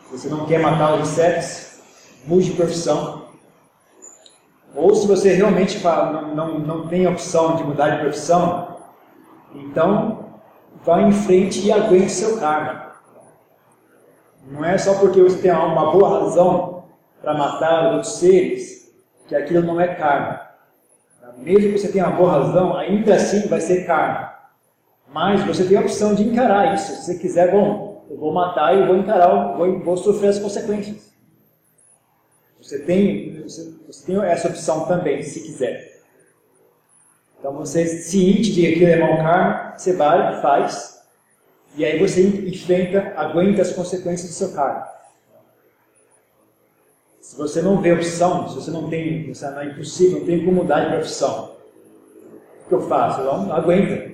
se você não quer matar os insetos, mude de profissão. Ou se você realmente não, não, não tem opção de mudar de profissão, então vá em frente e aguente seu karma. Não é só porque você tem uma boa razão para matar outros seres que aquilo não é karma. Mesmo que você tenha uma boa razão, ainda assim vai ser karma. Mas você tem a opção de encarar isso. Se você quiser, bom, eu vou matar e vou encarar, vou, vou sofrer as consequências. Você tem, você, você tem essa opção também, se quiser. Então você ciente de que aquilo é mau karma, você vai, faz, E aí você enfrenta, aguenta as consequências do seu karma. Se você não vê opção, se você não tem, você não é impossível, não tem como mudar de profissão, o que eu faço? Eu não aguenta.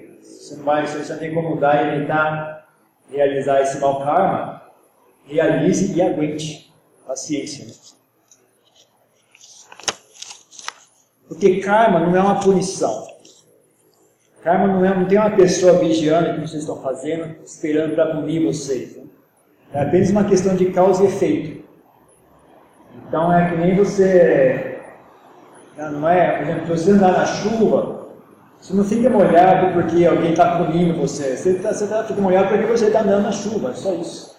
Se, não vai, se você não tem como mudar e tentar realizar esse mau karma, realize e aguente. Paciência. Porque karma não é uma punição. Karma não, é, não tem uma pessoa vigiando o que vocês estão fazendo, esperando para punir vocês. Né? É apenas uma questão de causa e efeito. Então é que nem você. Não é, por exemplo, se você andar na chuva, você não fica molhado porque alguém está punindo você. Você, tá, você tá, fica molhado porque você está andando na chuva, é só isso.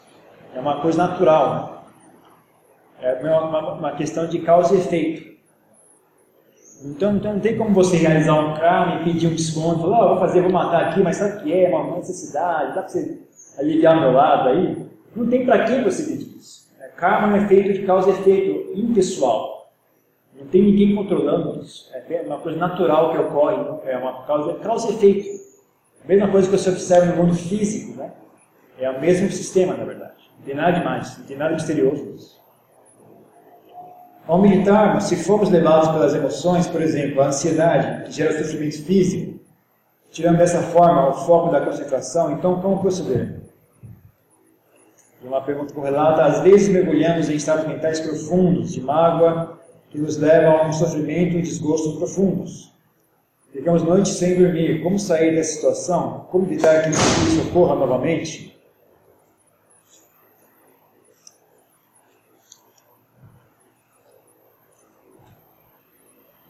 É uma coisa natural. Né? É uma, uma questão de causa e efeito. Então, então não tem como você realizar um karma e pedir um desconto, falar, oh, vou fazer, vou matar aqui, mas sabe o que é? Uma necessidade, dá para você aliviar meu lado aí? Não tem para quem você pedir isso. É, karma é feito de causa e efeito impessoal. Não tem ninguém controlando isso. É uma coisa natural que ocorre, é uma causa, causa e efeito. A mesma coisa que você observa no mundo físico, né? É o mesmo sistema, na verdade. Não tem nada demais, não tem nada misterioso nisso. Ao meditarmos, se formos levados pelas emoções, por exemplo, a ansiedade, que gera sofrimento físico, tirando dessa forma o foco da concentração, então como proceder? Uma pergunta correlata, às vezes mergulhamos em estados mentais profundos, de mágoa, que nos levam a um sofrimento e desgostos profundos. Ficamos noites sem dormir. Como sair dessa situação? Como evitar que isso ocorra novamente?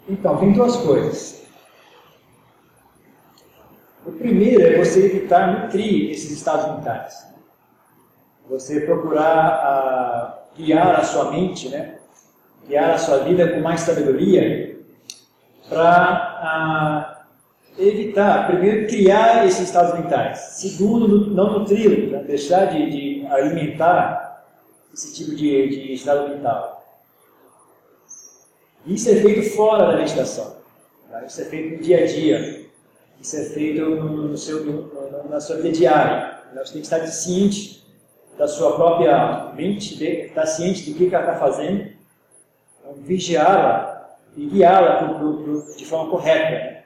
Então, tem duas coisas. O primeiro é você evitar nutrir esses estados mentais. Você procurar uh, guiar a sua mente, né? Guiar a sua vida com mais sabedoria para uh, evitar, primeiro, criar esses estados mentais. Segundo, não nutri-los, né? deixar de, de, alimentar esse tipo de, de estado mental. Isso é feito fora da meditação. Tá? Isso é feito no dia a dia. Isso é feito no seu, no, na sua vida diária. Você tem que estar ciente da sua própria mente, estar ciente do que ela está fazendo, então, vigiá-la e guiá-la de forma correta.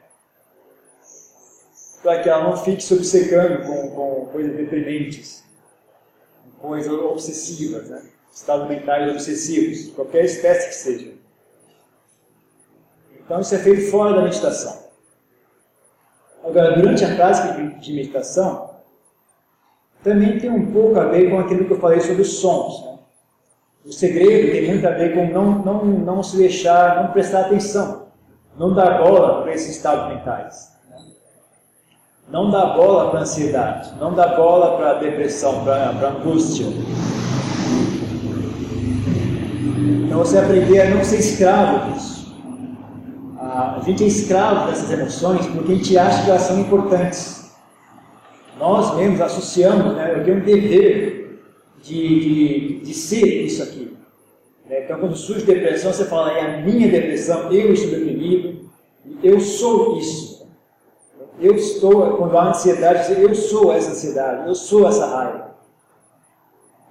Para que ela não fique se obcecando com, com coisas deprimentes, coisas obsessivas, né? estados mentais obsessivos, qualquer espécie que seja. Então isso é feito fora da meditação. Agora, durante a prática de meditação, também tem um pouco a ver com aquilo que eu falei sobre os sons. O segredo tem muito a ver com não, não, não se deixar, não prestar atenção, não dar bola para esses estados mentais. Não dar bola para a ansiedade, não dar bola para a depressão, para a angústia. Então você aprender a não ser escravo disso a gente é escravo dessas emoções porque a gente acha que elas são importantes. Nós mesmos associamos, né, eu tenho um dever de, de, de ser isso aqui. Né? Então, quando surge depressão, você fala, é a minha depressão, eu estou deprimido, eu sou isso. Eu estou, quando há ansiedade, eu sou essa ansiedade, eu sou essa raiva.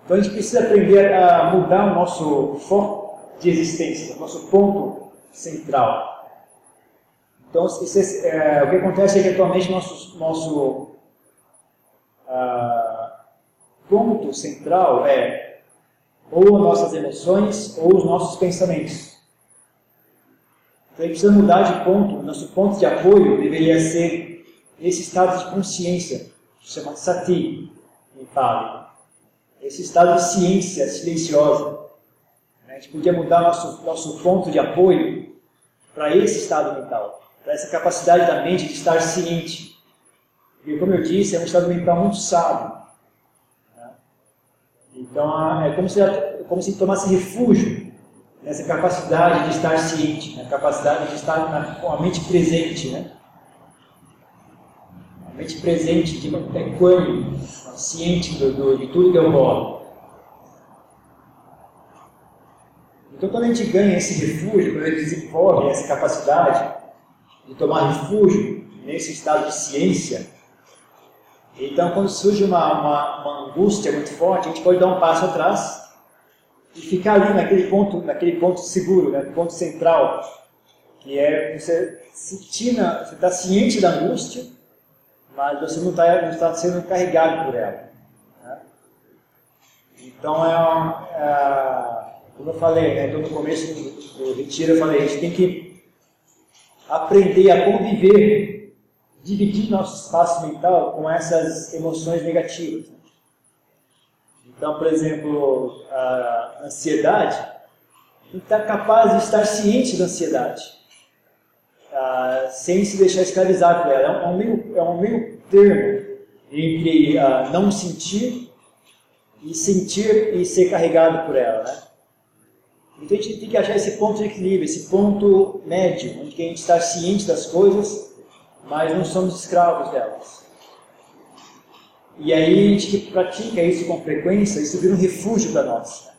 Então a gente precisa aprender a mudar o nosso foco de existência, o nosso ponto central. Então, é, o que acontece é que atualmente nosso, nosso ah, ponto central é ou nossas emoções ou os nossos pensamentos. Então, a gente precisa mudar de ponto. Nosso ponto de apoio deveria ser esse estado de consciência, chama sati em Pali. Esse estado de ciência silenciosa. A gente podia mudar nosso, nosso ponto de apoio para esse estado mental para essa capacidade da mente de estar ciente. Porque, como eu disse, é um estado mental muito sábio. Né? Então, é como se, como se tomasse refúgio nessa capacidade de estar ciente, na capacidade de estar na, com a mente presente. Né? A mente presente, que é equânime, ciente do, do, de tudo que ocorre. Então, quando a gente ganha esse refúgio, quando a gente desenvolve essa capacidade, de tomar refúgio nesse estado de ciência, Então, quando surge uma, uma, uma, angústia muito forte, a gente pode dar um passo atrás e ficar ali naquele ponto, naquele ponto seguro, né, ponto central, que é você está ciente da angústia, mas você não está não tá sendo carregado por ela. Né? Então, é, é, como eu falei, né, então no começo do, do retiro eu falei, a gente tem que aprender a conviver dividir nosso espaço mental com essas emoções negativas. Então, por exemplo, a ansiedade, está capaz de estar ciente da ansiedade, uh, sem se deixar escravizar por ela. É um, meio, é um meio termo entre uh, não sentir e sentir e ser carregado por ela. Né? Então a gente tem que achar esse ponto de equilíbrio, esse ponto médio, onde a gente está ciente das coisas mas não somos escravos delas. E aí a gente que pratica isso com frequência, isso vira um refúgio para nós.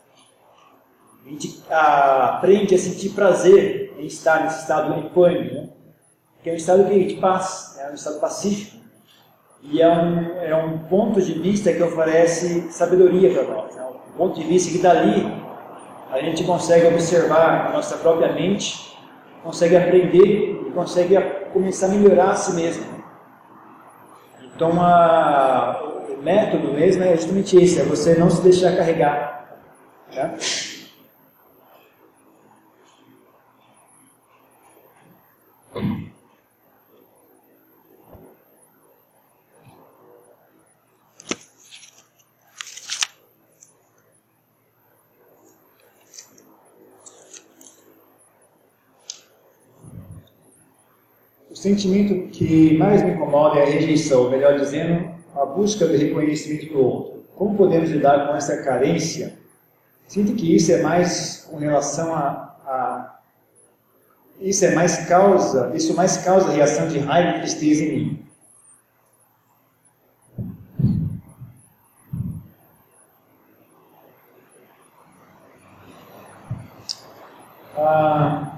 A gente ah, aprende a sentir prazer em estar nesse estado unipânico, né? que é um estado de paz, é um estado pacífico. E é um, é um ponto de vista que oferece sabedoria para nós. É um ponto de vista que dali a gente consegue observar a nossa própria mente, consegue aprender e consegue começar a melhorar a si mesmo. Então, a, o método mesmo é justamente esse, é você não se deixar carregar. Tá? Sentimento que mais me incomoda é a rejeição, melhor dizendo, a busca do reconhecimento do outro. Como podemos lidar com essa carência? Sinto que isso é mais com relação a, a isso é mais causa, isso mais causa reação de raiva e tristeza em mim. Ah,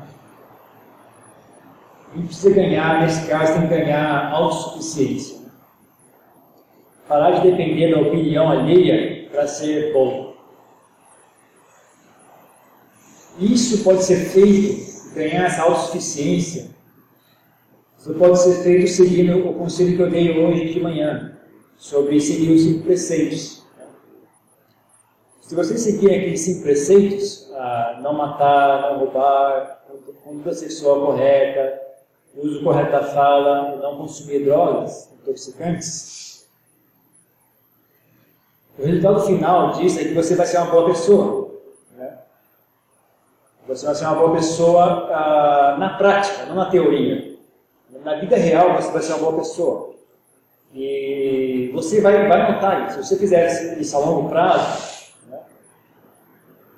a gente precisa ganhar, nesse caso, tem que ganhar autossuficiência. Parar de depender da opinião alheia para ser bom. Isso pode ser feito, ganhar essa autossuficiência. Isso pode ser feito seguindo o conselho que eu dei hoje de manhã, sobre seguir os cinco preceitos. Se você seguir aqueles cinco preceitos, ah, não matar, não roubar, conduta sexual correta, uso correto da fala, não consumir drogas intoxicantes, o resultado final disso é que você vai ser uma boa pessoa. Né? Você vai ser uma boa pessoa ah, na prática, não na teoria. Na vida real você vai ser uma boa pessoa. E você vai, vai notar isso. Se você fizer isso a longo prazo, né?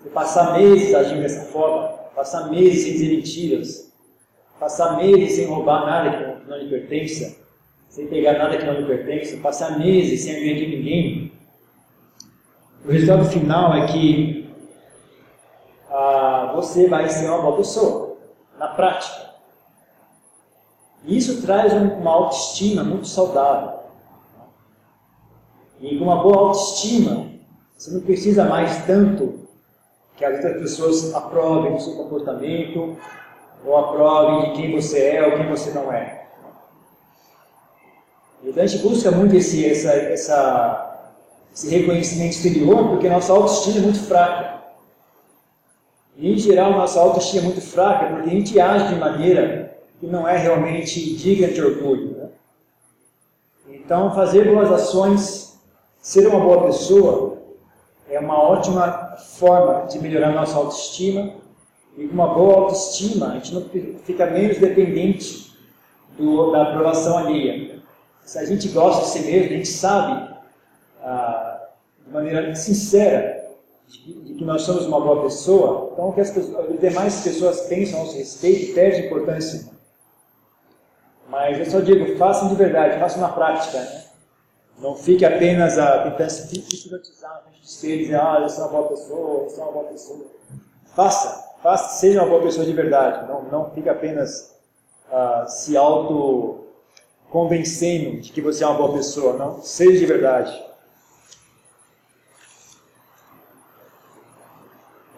você passar meses agindo dessa forma, passar meses sem dizer mentiras, passar meses sem roubar nada que não lhe pertença, sem pegar nada que não lhe pertença, passar meses sem agredir ninguém, o resultado final é que ah, você vai ser uma boa pessoa, na prática. E isso traz uma autoestima muito saudável. E com uma boa autoestima, você não precisa mais tanto que as outras pessoas aprovem o seu comportamento, ou aprovem de quem você é ou quem você não é. A gente busca muito esse, essa, essa, esse reconhecimento exterior porque nossa autoestima é muito fraca. E em geral nossa autoestima é muito fraca porque a gente age de maneira que não é realmente digna de orgulho. Né? Então fazer boas ações, ser uma boa pessoa, é uma ótima forma de melhorar nossa autoestima e com uma boa autoestima, a gente não fica menos dependente do, da aprovação alheia. Se a gente gosta de si mesmo, a gente sabe, ah, de maneira sincera, de, que nós somos uma boa pessoa, então o que as, pessoas, as demais pessoas pensam a nosso respeito perde importância. Mas eu só digo, façam de verdade, façam na prática. Né? Não fique apenas a, tentando se hipnotizar frente de espelho, dizer, ah, eu sou uma boa pessoa, eu sou uma boa pessoa. Faça faça, seja uma boa pessoa de verdade. Não, não fique apenas uh, se auto convencendo de que você é uma boa pessoa, não. Seja de verdade.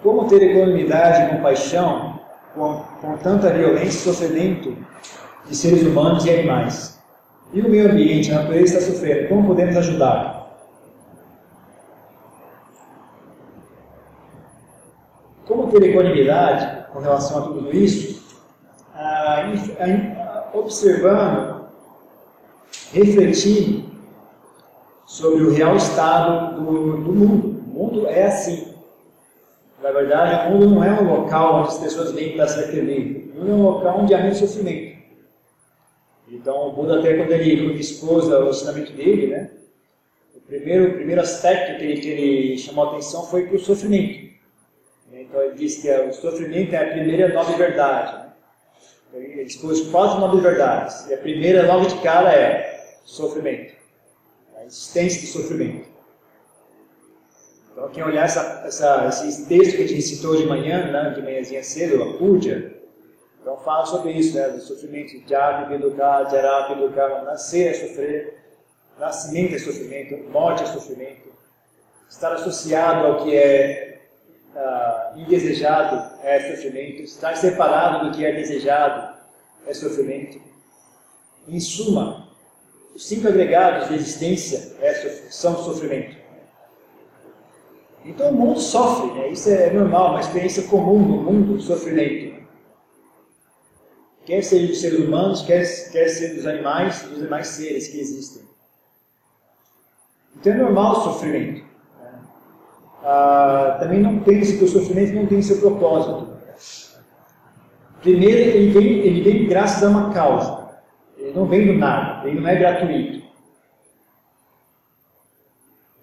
Como ter equanimidade e compaixão com, com tanta violência e sofrimento de seres humanos e animais? E o meio ambiente, a natureza está sofrendo, como podemos ajudar? Equanimidade com relação a tudo isso? Ah, observando, refletindo sobre o real estado do, do mundo. O mundo é assim. Na verdade, o mundo não é um local onde as pessoas vêm para ser feliz. O mundo é um local onde há muito sofrimento. Então, o Buda, até quando ele, expôs o ensinamento dele, né, o primeiro, o primeiro aspecto que ele, que ele chamou a atenção foi para o sofrimento. Então, ele disse que o sofrimento é a primeira nova verdade. Né? Então, ele expôs quatro novas verdades. E a primeira logo de cara é sofrimento. A existência do sofrimento. Então, quem olhar essa, essa, esse texto que a gente citou de manhã, né, de manhãzinha cedo, a Púdia, então fala sobre isso, né, do sofrimento de Jari, Beduká, Jará, Beduká, nascer é sofrer, nascimento é sofrimento, morte é sofrimento, estar associado ao que é uh, indesejado é sofrimento, estar separado do que é desejado é sofrimento. Em suma, os cinco agregados de existência é, são sofrimento. Então o mundo sofre, né? isso é normal, uma experiência comum no mundo, sofrimento. Quer ser dos seres humanos, quer, quer ser dos animais, dos demais seres que existem. Então é normal o sofrimento. Ah, também não tem, o sofrimento não tem seu propósito. Primeiro, ele vem, ele vem graças a uma causa. Ele não vem do nada, ele não é gratuito.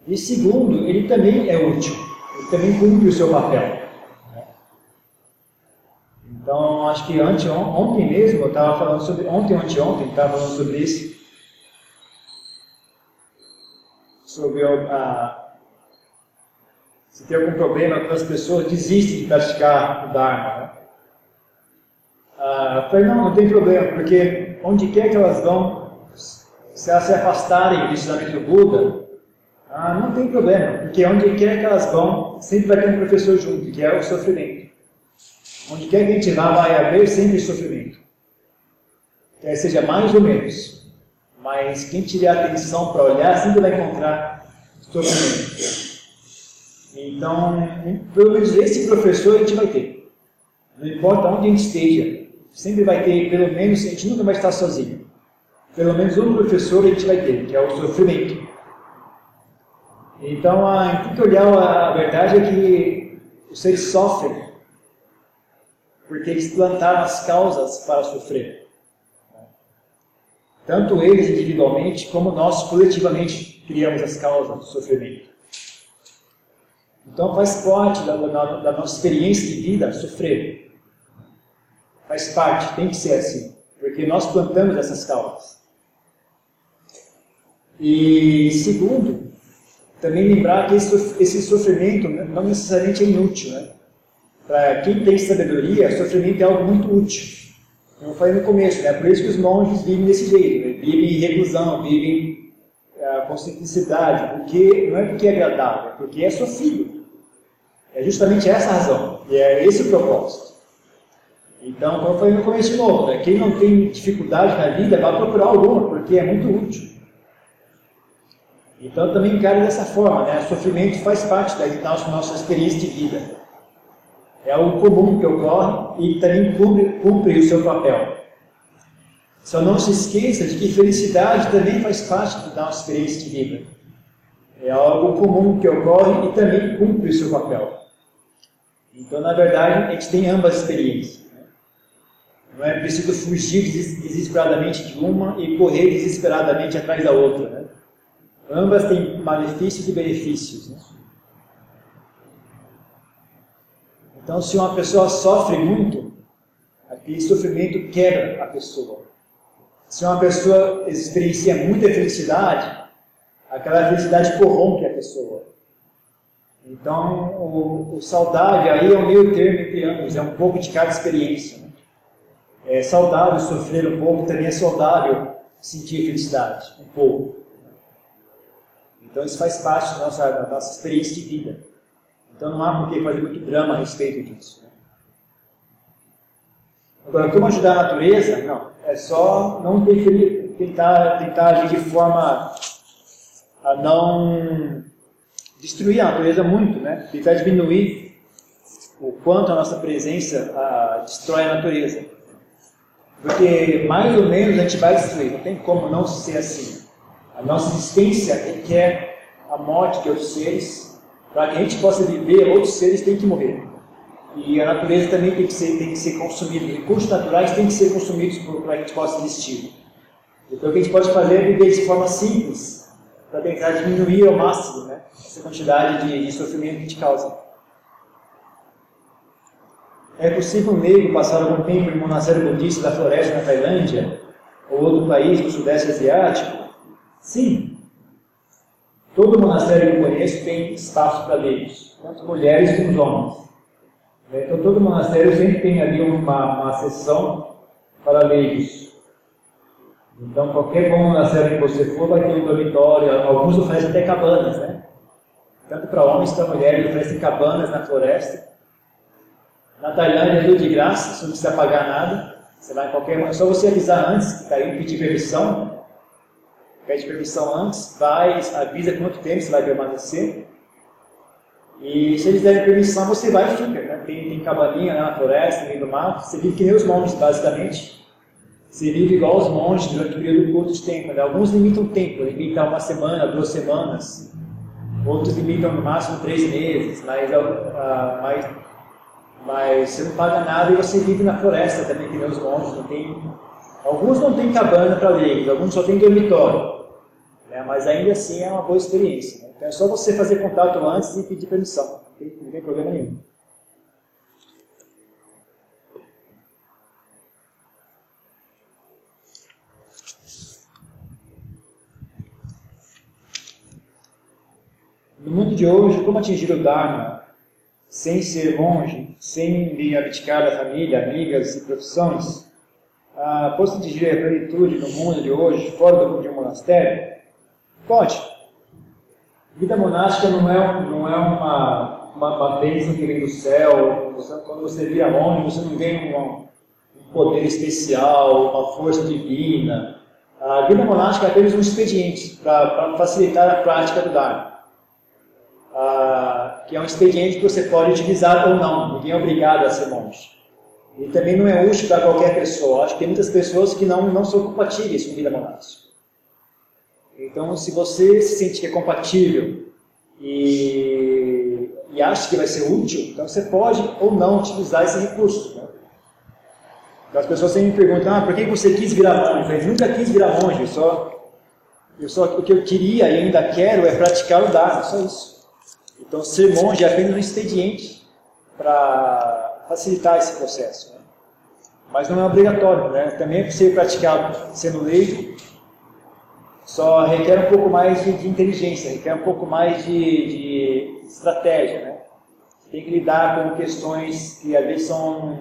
E segundo, ele também é útil, ele também cumpre o seu papel. Então, acho que ontem, mesmo, eu estava falando sobre, ontem, ontem, ontem, estava falando sobre isso, sobre a, se tem algum problema quando as pessoas desistem de praticar o Dharma. Né? Ah, falei, não, não tem problema, porque onde quer que elas vão, se elas se afastarem do ensinamento do Buda, ah, não tem problema, porque onde quer que elas vão, sempre vai ter um professor junto, que é o sofrimento. Onde quer que a gente vá, vai haver sempre sofrimento. Quer seja mais ou menos. Mas quem tiver atenção para olhar, sempre vai encontrar sofrimento. Então, pelo menos esse professor a gente vai ter. Não importa onde a gente esteja, sempre vai ter, pelo menos, a gente nunca vai estar sozinho. Pelo menos um professor a gente vai ter, que é o sofrimento. Então, a, tem que olhar a, verdade é que os seres sofrem porque eles plantaram as causas para sofrer. Tanto eles individualmente, como nós coletivamente criamos as causas do sofrimento. Então faz parte da, da, da nossa experiência de vida sofrer. Faz parte, tem que ser assim, porque nós plantamos essas causas. E segundo, também lembrar que esse, sofrimento não necessariamente é inútil. Né? Para quem tem sabedoria, sofrimento é algo muito útil. Eu falei no começo, né? por isso que os monges vivem desse jeito, né? vivem em reclusão, vivem uh, com simplicidade, porque não é porque é agradável, é porque é sofrido. É justamente essa a razão, e é esse o propósito. Então, como falei no começo de novo, né? quem não tem dificuldade na vida vai procurar alguma, porque é muito útil. Então também encare dessa forma, né? Sofrimento faz parte da nossa, nossa experiência de vida. É algo comum que ocorre e também cumpre, cumpre o seu papel. Só não se esqueça de que felicidade também faz parte da nossa experiência de vida. É algo comum que ocorre e também cumpre o seu papel. Então, na verdade, a gente tem ambas experiências. Né? Não é preciso fugir desesperadamente de uma e correr desesperadamente atrás da outra. Né? Ambas têm malefícios e benefícios. Né? Então, se uma pessoa sofre muito, aquele sofrimento quebra a pessoa. Se uma pessoa experiencia muita felicidade, aquela felicidade corrompe a pessoa. Então, o, o saudável aí é o meio termo entre ambos, é um pouco de cada experiência. Né? É saudável sofrer um pouco, também é saudável sentir felicidade, um pouco. Então isso faz parte da nossa, da nossa experiência de vida. Então não há por que fazer muito drama a respeito disso. Né? Agora, como ajudar a natureza? Não, é só não interferir, tentar, tentar agir de forma a não destruir a natureza muito, né? tentar diminuir o quanto a nossa presença a, destrói a natureza. Porque mais ou menos a gente vai destruir, não tem como não ser assim. A nossa existência requer a morte de outros seres, para que a gente possa viver, outros seres têm que morrer. E a natureza também tem que ser, tem que ser consumida, recursos naturais têm que ser consumidos para que a gente possa existir. Então o que a gente pode fazer é viver de forma simples, para tentar diminuir ao máximo né, essa quantidade de, de sofrimento que gente causa. É possível um negro passar algum tempo em um monastério budista da floresta na Tailândia ou outro país do Sudeste Asiático? Sim. Todo monastério que eu conheço tem espaço para leigos, tanto mulheres como homens. Então, todo monastério sempre tem ali uma, uma sessão para leigos. Então, qualquer bom monastério que você for, vai ter um dormitório. Alguns oferecem até cabanas, né? Tanto para homens quanto para mulheres, oferecem cabanas na floresta na Tailândia é tudo de graça, você não precisa pagar nada. Você vai em qualquer é só você avisar antes que está indo pedir permissão. Pede permissão antes, vai, avisa quanto tempo você vai permanecer. E se eles derem permissão, você vai e fica. Né? Tem, tem cabaninha né, na floresta, no meio do mato. Você vive que nem os monges, basicamente. Vive igual os monges durante o período curto de tempo. Né? Alguns limitam o tempo, limitam uma semana, duas semanas. Outros limitam no máximo três meses. Mas, uh, mas mas você não paga nada e você vive na floresta também, que nem os monges. Não tem... Alguns não têm cabana para leigos, alguns só têm dormitório. Né? Mas ainda assim é uma boa experiência. Né? Então é só você fazer contato antes e pedir permissão. Não tem, não tem problema nenhum. No mundo de hoje, como atingir o Dharma sem ser monge, sem me abdicar da família, amigas e profissões, ah, posso atingir a plenitude no mundo de hoje, fora do de um monastério? Pode. Vida monástica não é, não é uma, uma, uma bênção que vem do céu. Você, quando você vira monge, você não ganha um, um poder especial, uma força divina. A vida monástica é apenas um expediente para facilitar a prática do Dharma. Ah, que é um expediente que você pode utilizar ou não, ninguém é obrigado a ser monge. E também não é útil para qualquer pessoa. Acho que tem muitas pessoas que não, não são compatíveis com vida monástica. Então, se você se sente que é compatível e, e acha que vai ser útil, então você pode ou não utilizar esse recurso. Né? Então, as pessoas sempre me perguntam, ah, por que você quis virar monge? Eu falei, nunca quis virar monge, só, eu só, o que eu queria e ainda quero é praticar o Dharma, só isso. Então, ser monge é apenas um expediente para facilitar esse processo. Né? Mas não é obrigatório, né? Também é possível praticar sendo leigo, só requer um pouco mais de, de inteligência, requer um pouco mais de, de estratégia, né? Tem que lidar com questões que às vezes são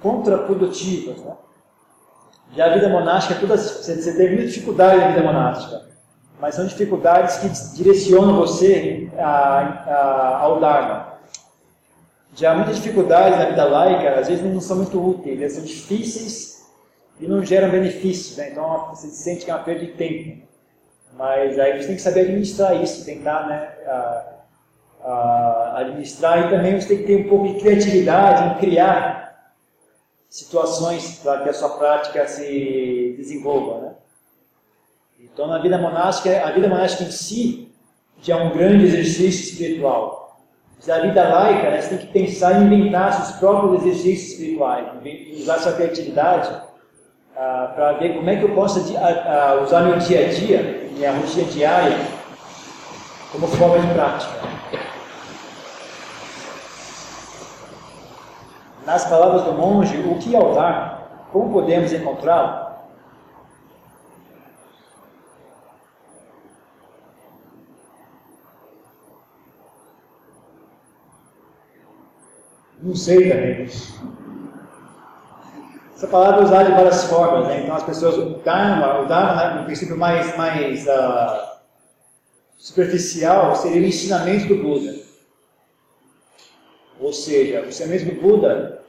contraprodutivas, né? Já a vida monástica, todas, você, você tem muita dificuldade na vida monástica mas são dificuldades que direcionam você a, a, ao Dharma. Já muitas dificuldades na vida laica, às vezes não são muito úteis, elas são difíceis e não geram benefícios, né? então você sente que é uma perda de tempo. Mas aí você tem que saber administrar isso, tentar né, a, administrar e também você tem que ter um pouco de criatividade em criar situações para que a sua prática se desenvolva. Né? Então, na vida monástica, a vida monástica em si já é um grande exercício espiritual. Mas a vida laica, né, você tem que pensar em inventar seus próprios exercícios espirituais, usar sua criatividade ah, para ver como é que eu posso a, a, usar meu dia a dia, minha rotina diária, como forma de prática. Nas palavras do monge, o que é o Dharma? Como podemos encontrá-lo? Não sei também. essa palavra é usada de várias formas, né? então as pessoas, o Dharma, o Dharma, né, no princípio mais, mais uh, superficial, seria o ensinamento do Buda. Ou seja, o ensinamento do Buda,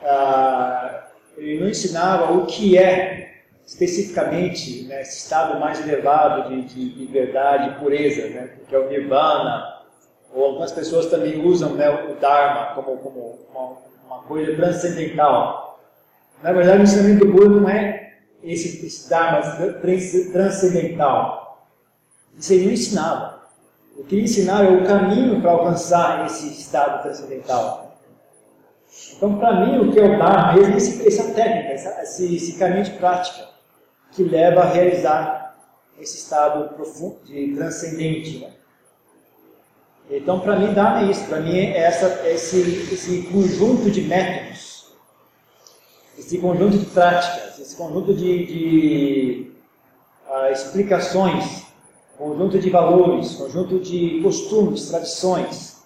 uh, ele não ensinava o que é especificamente né, esse estado mais elevado de, de, de verdade e pureza, né, que é o Nirvana, ou algumas pessoas também usam né, o Dharma como, como uma, uma coisa transcendental. Na verdade, o ensinamento do Buda não é esse, esse Dharma transcendental. Isso ele não ensinava. O que ele ensinava é o caminho para alcançar esse estado transcendental. Então, para mim, o que é o Dharma é essa técnica, esse, esse caminho de prática que leva a realizar esse estado profundo, de transcendente. Né? Então, para mim, Dharma é isso. Para mim, é essa, esse, esse conjunto de métodos esse conjunto de práticas, esse conjunto de, de uh, explicações, conjunto de valores, conjunto de costumes, tradições,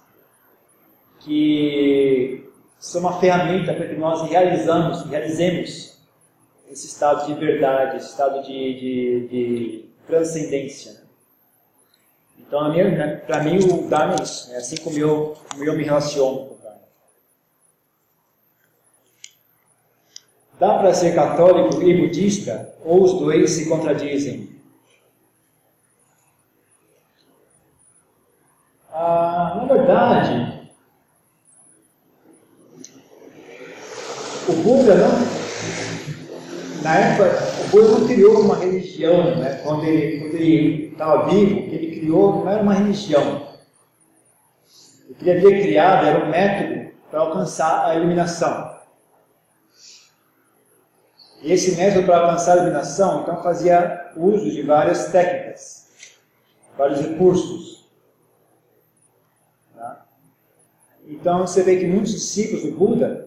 que são uma ferramenta para que nós realizamos, realizemos esse estado de verdade, esse estado de, de, de transcendência. Então, né, para mim, o Dharma é isso, é assim como eu, como eu me relaciono. Dá para ser católico e budista ou os dois se contradizem? Ah, na verdade, o Buda não, na época, o Buda não criou uma religião, né? quando ele estava vivo, ele criou, não era uma religião. O que ele havia criado era um método para alcançar a iluminação. E esse método para alcançar a iluminação, então, fazia uso de várias técnicas, vários recursos. Tá? Então, você vê que muitos discípulos do Buda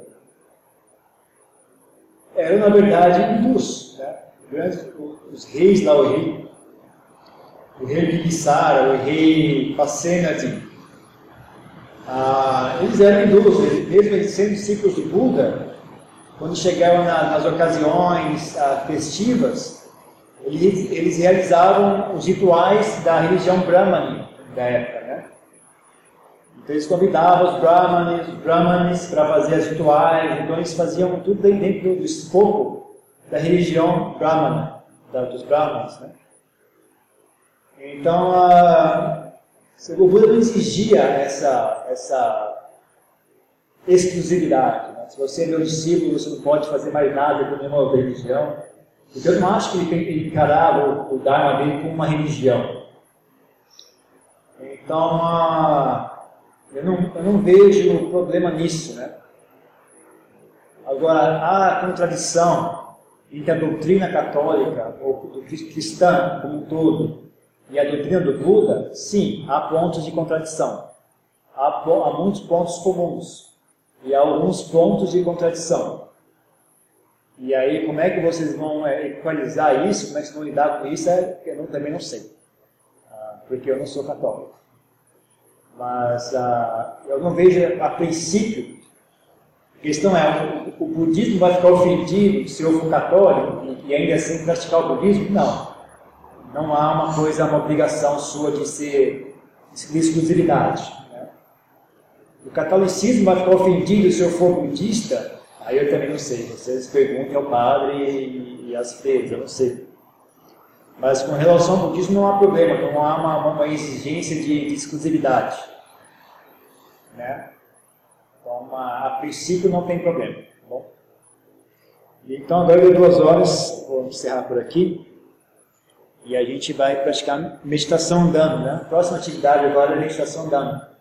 eram, na verdade, hindus. Né? Os reis lá, o rei, o rei Bimbisara, o rei Pasenadi, ah, eles eram hindus, mesmo sendo discípulos do Buda, quando chegavam na, nas ocasiões ah, festivas, eles, eles, realizavam os rituais da religião Brahmani da época, né? Então eles convidavam os Brahmanes, Brahmanes para fazer os rituais, então eles faziam tudo dentro do escopo da religião Brahmana, dos Brahmanes, né? Então, ah, o Buda não exigia essa, essa exclusividade. Se você é meu discípulo, você não pode fazer mais nada com nenhuma outra religião. Porque eu não acho que ele encarava o, Dharma dele como uma religião. Então, eu, não, eu não vejo problema nisso. Né? Agora, a contradição entre a doutrina católica, ou cristã como um todo, e a doutrina do Buda, sim, há pontos de contradição. Há, há muitos pontos comuns e há alguns pontos de contradição. E aí, como é que vocês vão é, equalizar isso, como é que vocês vão lidar com isso, é, eu também não sei, ah, porque eu não sou católico. Mas ah, eu não vejo, a princípio, a questão é, o, budismo vai ficar ofendido se eu for católico e, e ainda assim praticar o budismo? Não. Não há uma coisa, uma obrigação sua de ser de exclusividade o catolicismo vai ficar ofendido se eu for budista? Aí eu também não sei. Vocês perguntem ao padre e, e às freiras, eu não sei. Mas com relação ao budismo não há problema, não há uma, uma exigência de, de exclusividade. Né? Então, uma, a princípio não tem problema. Tá bom? Então agora duas horas, vou encerrar por aqui. E a gente vai praticar meditação andando. Né? A próxima atividade agora é meditação andando.